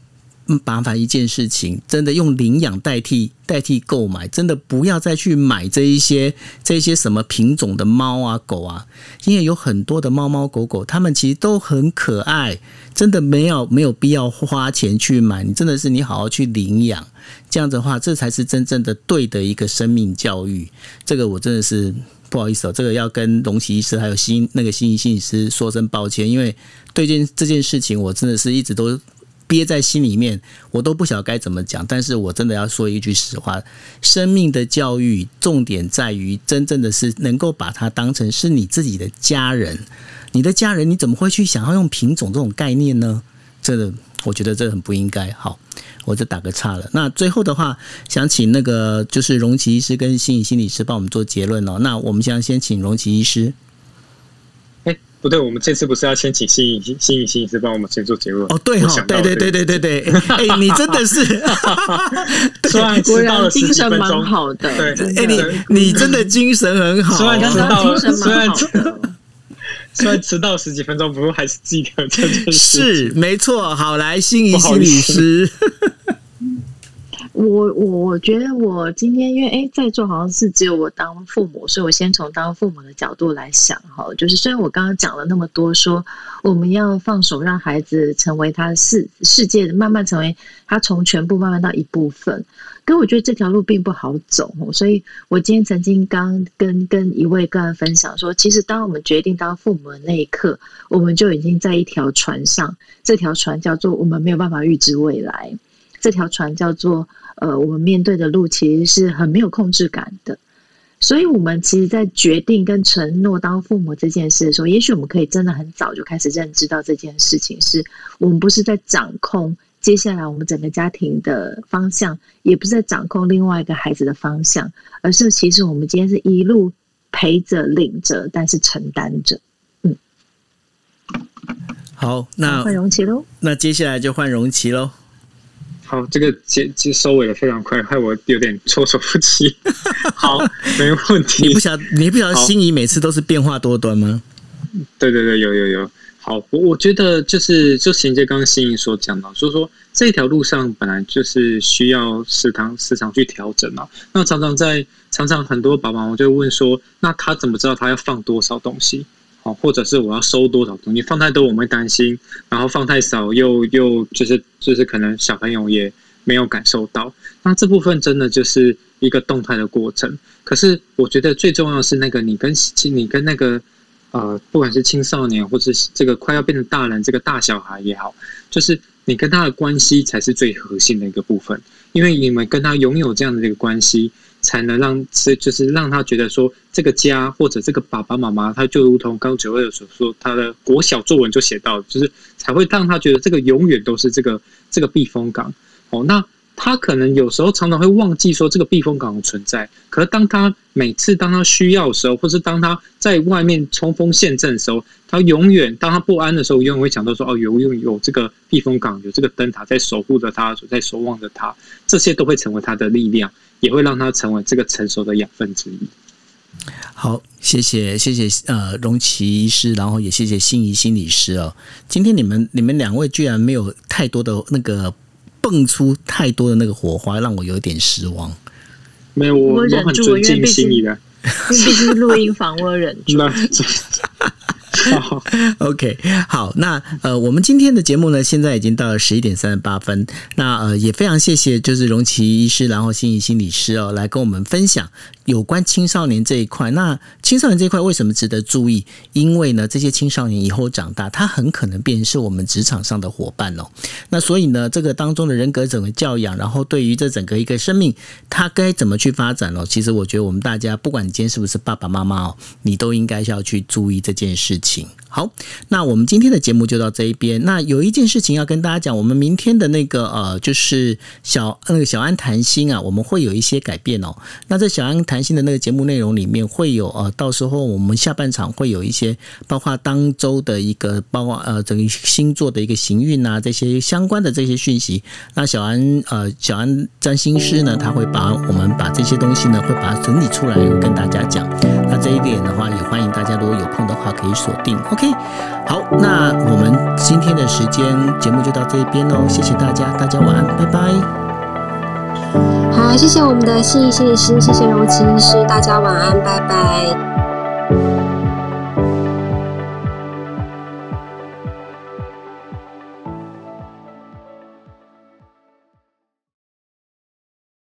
麻烦一件事情，真的用领养代替代替购买，真的不要再去买这一些这些什么品种的猫啊狗啊，因为有很多的猫猫狗狗，它们其实都很可爱，真的没有没有必要花钱去买，你真的是你好好去领养，这样的话，这才是真正的对的一个生命教育。这个我真的是不好意思哦，这个要跟龙奇医师还有新那个新医师说声抱歉，因为对件这件事情，我真的是一直都。憋在心里面，我都不晓得该怎么讲。但是我真的要说一句实话：生命的教育重点在于，真正的是能够把它当成是你自己的家人。你的家人，你怎么会去想要用品种这种概念呢？这个我觉得这很不应该。好，我就打个岔了。那最后的话，想请那个就是荣奇医师跟心理心理师帮我们做结论哦。那我们现在先请荣奇医师。哎，不对，我们这次不是要先请心理心理心理师帮我们先做结论？哦，对哈，对对对对对对。哎，你真的是，虽然迟到了精神蛮好的。对，哎，你你真的精神很好，虽然迟到了，虽然。虽然迟到十几分钟，不过还是记得这件事。是没错，好来，心仪心理师。我我我觉得我今天因为哎在座好像是只有我当父母，所以我先从当父母的角度来想哈，就是虽然我刚刚讲了那么多，说我们要放手让孩子成为他世世界的，慢慢成为他从全部慢慢到一部分。可我觉得这条路并不好走，所以我今天曾经刚跟跟一位个人分享说，其实当我们决定当父母的那一刻，我们就已经在一条船上，这条船叫做我们没有办法预知未来，这条船叫做呃，我们面对的路其实是很没有控制感的，所以我们其实，在决定跟承诺当父母这件事的时候，也许我们可以真的很早就开始认知到这件事情，是我们不是在掌控。接下来，我们整个家庭的方向也不是在掌控另外一个孩子的方向，而是其实我们今天是一路陪着、领着，但是承担着。嗯，好，那换容奇喽。那接下来就换容奇喽。好，这个结结收尾的非常快，害我有点措手不及。好，没问题。你不晓你不晓得心仪每次都是变化多端吗？对对对，有有有。好，我我觉得就是就衔接刚刚心仪所讲的，所以说这条路上本来就是需要时常时常去调整嘛。那常常在常常很多爸爸我就问说，那他怎么知道他要放多少东西？哦，或者是我要收多少东西？放太多我们会担心，然后放太少又又就是就是可能小朋友也没有感受到。那这部分真的就是一个动态的过程。可是我觉得最重要是那个你跟你跟那个。呃，不管是青少年，或者是这个快要变成大人，这个大小孩也好，就是你跟他的关系才是最核心的一个部分，因为你们跟他拥有这样的一个关系，才能让是就是让他觉得说，这个家或者这个爸爸妈妈，他就如同刚九二所说，他的国小作文就写到，就是才会让他觉得这个永远都是这个这个避风港。哦，那。他可能有时候常常会忘记说这个避风港的存在，可是当他每次当他需要的时候，或是当他在外面冲锋陷阵的时候，他永远当他不安的时候，永远会想到说：“哦，有有有这个避风港，有这个灯塔在守护着他，所在守望着他。”这些都会成为他的力量，也会让他成为这个成熟的养分之一。好，谢谢谢谢呃荣奇医师，然后也谢谢心仪心理师哦。今天你们你们两位居然没有太多的那个。蹦出太多的那个火花，让我有点失望。没有，我忍住，因为毕竟，因 为毕竟是录音房，我忍住。OK，好，那呃，我们今天的节目呢，现在已经到了十一点三十八分。那呃，也非常谢谢，就是荣奇医师，然后心仪心理师哦，来跟我们分享有关青少年这一块。那青少年这一块为什么值得注意？因为呢，这些青少年以后长大，他很可能变成是我们职场上的伙伴哦。那所以呢，这个当中的人格整个教养，然后对于这整个一个生命，他该怎么去发展哦？其实我觉得我们大家，不管你今天是不是爸爸妈妈哦，你都应该要去注意这件事情。好，那我们今天的节目就到这一边。那有一件事情要跟大家讲，我们明天的那个呃，就是小那个小安谈心啊，我们会有一些改变哦。那在小安谈心的那个节目内容里面，会有呃，到时候我们下半场会有一些，包括当周的一个，包括呃，整个星座的一个行运啊，这些相关的这些讯息。那小安呃，小安占星师呢，他会把我们把这些东西呢，会把它整理出来跟大家讲。那这一点的话，也欢迎大家如果有空的话，可以锁定。OK，好，那我们今天的时间节目就到这边喽，谢谢大家，大家晚安，拜拜。好，谢谢我们的心理心理师，谢谢荣奇医师，大家晚安，拜拜。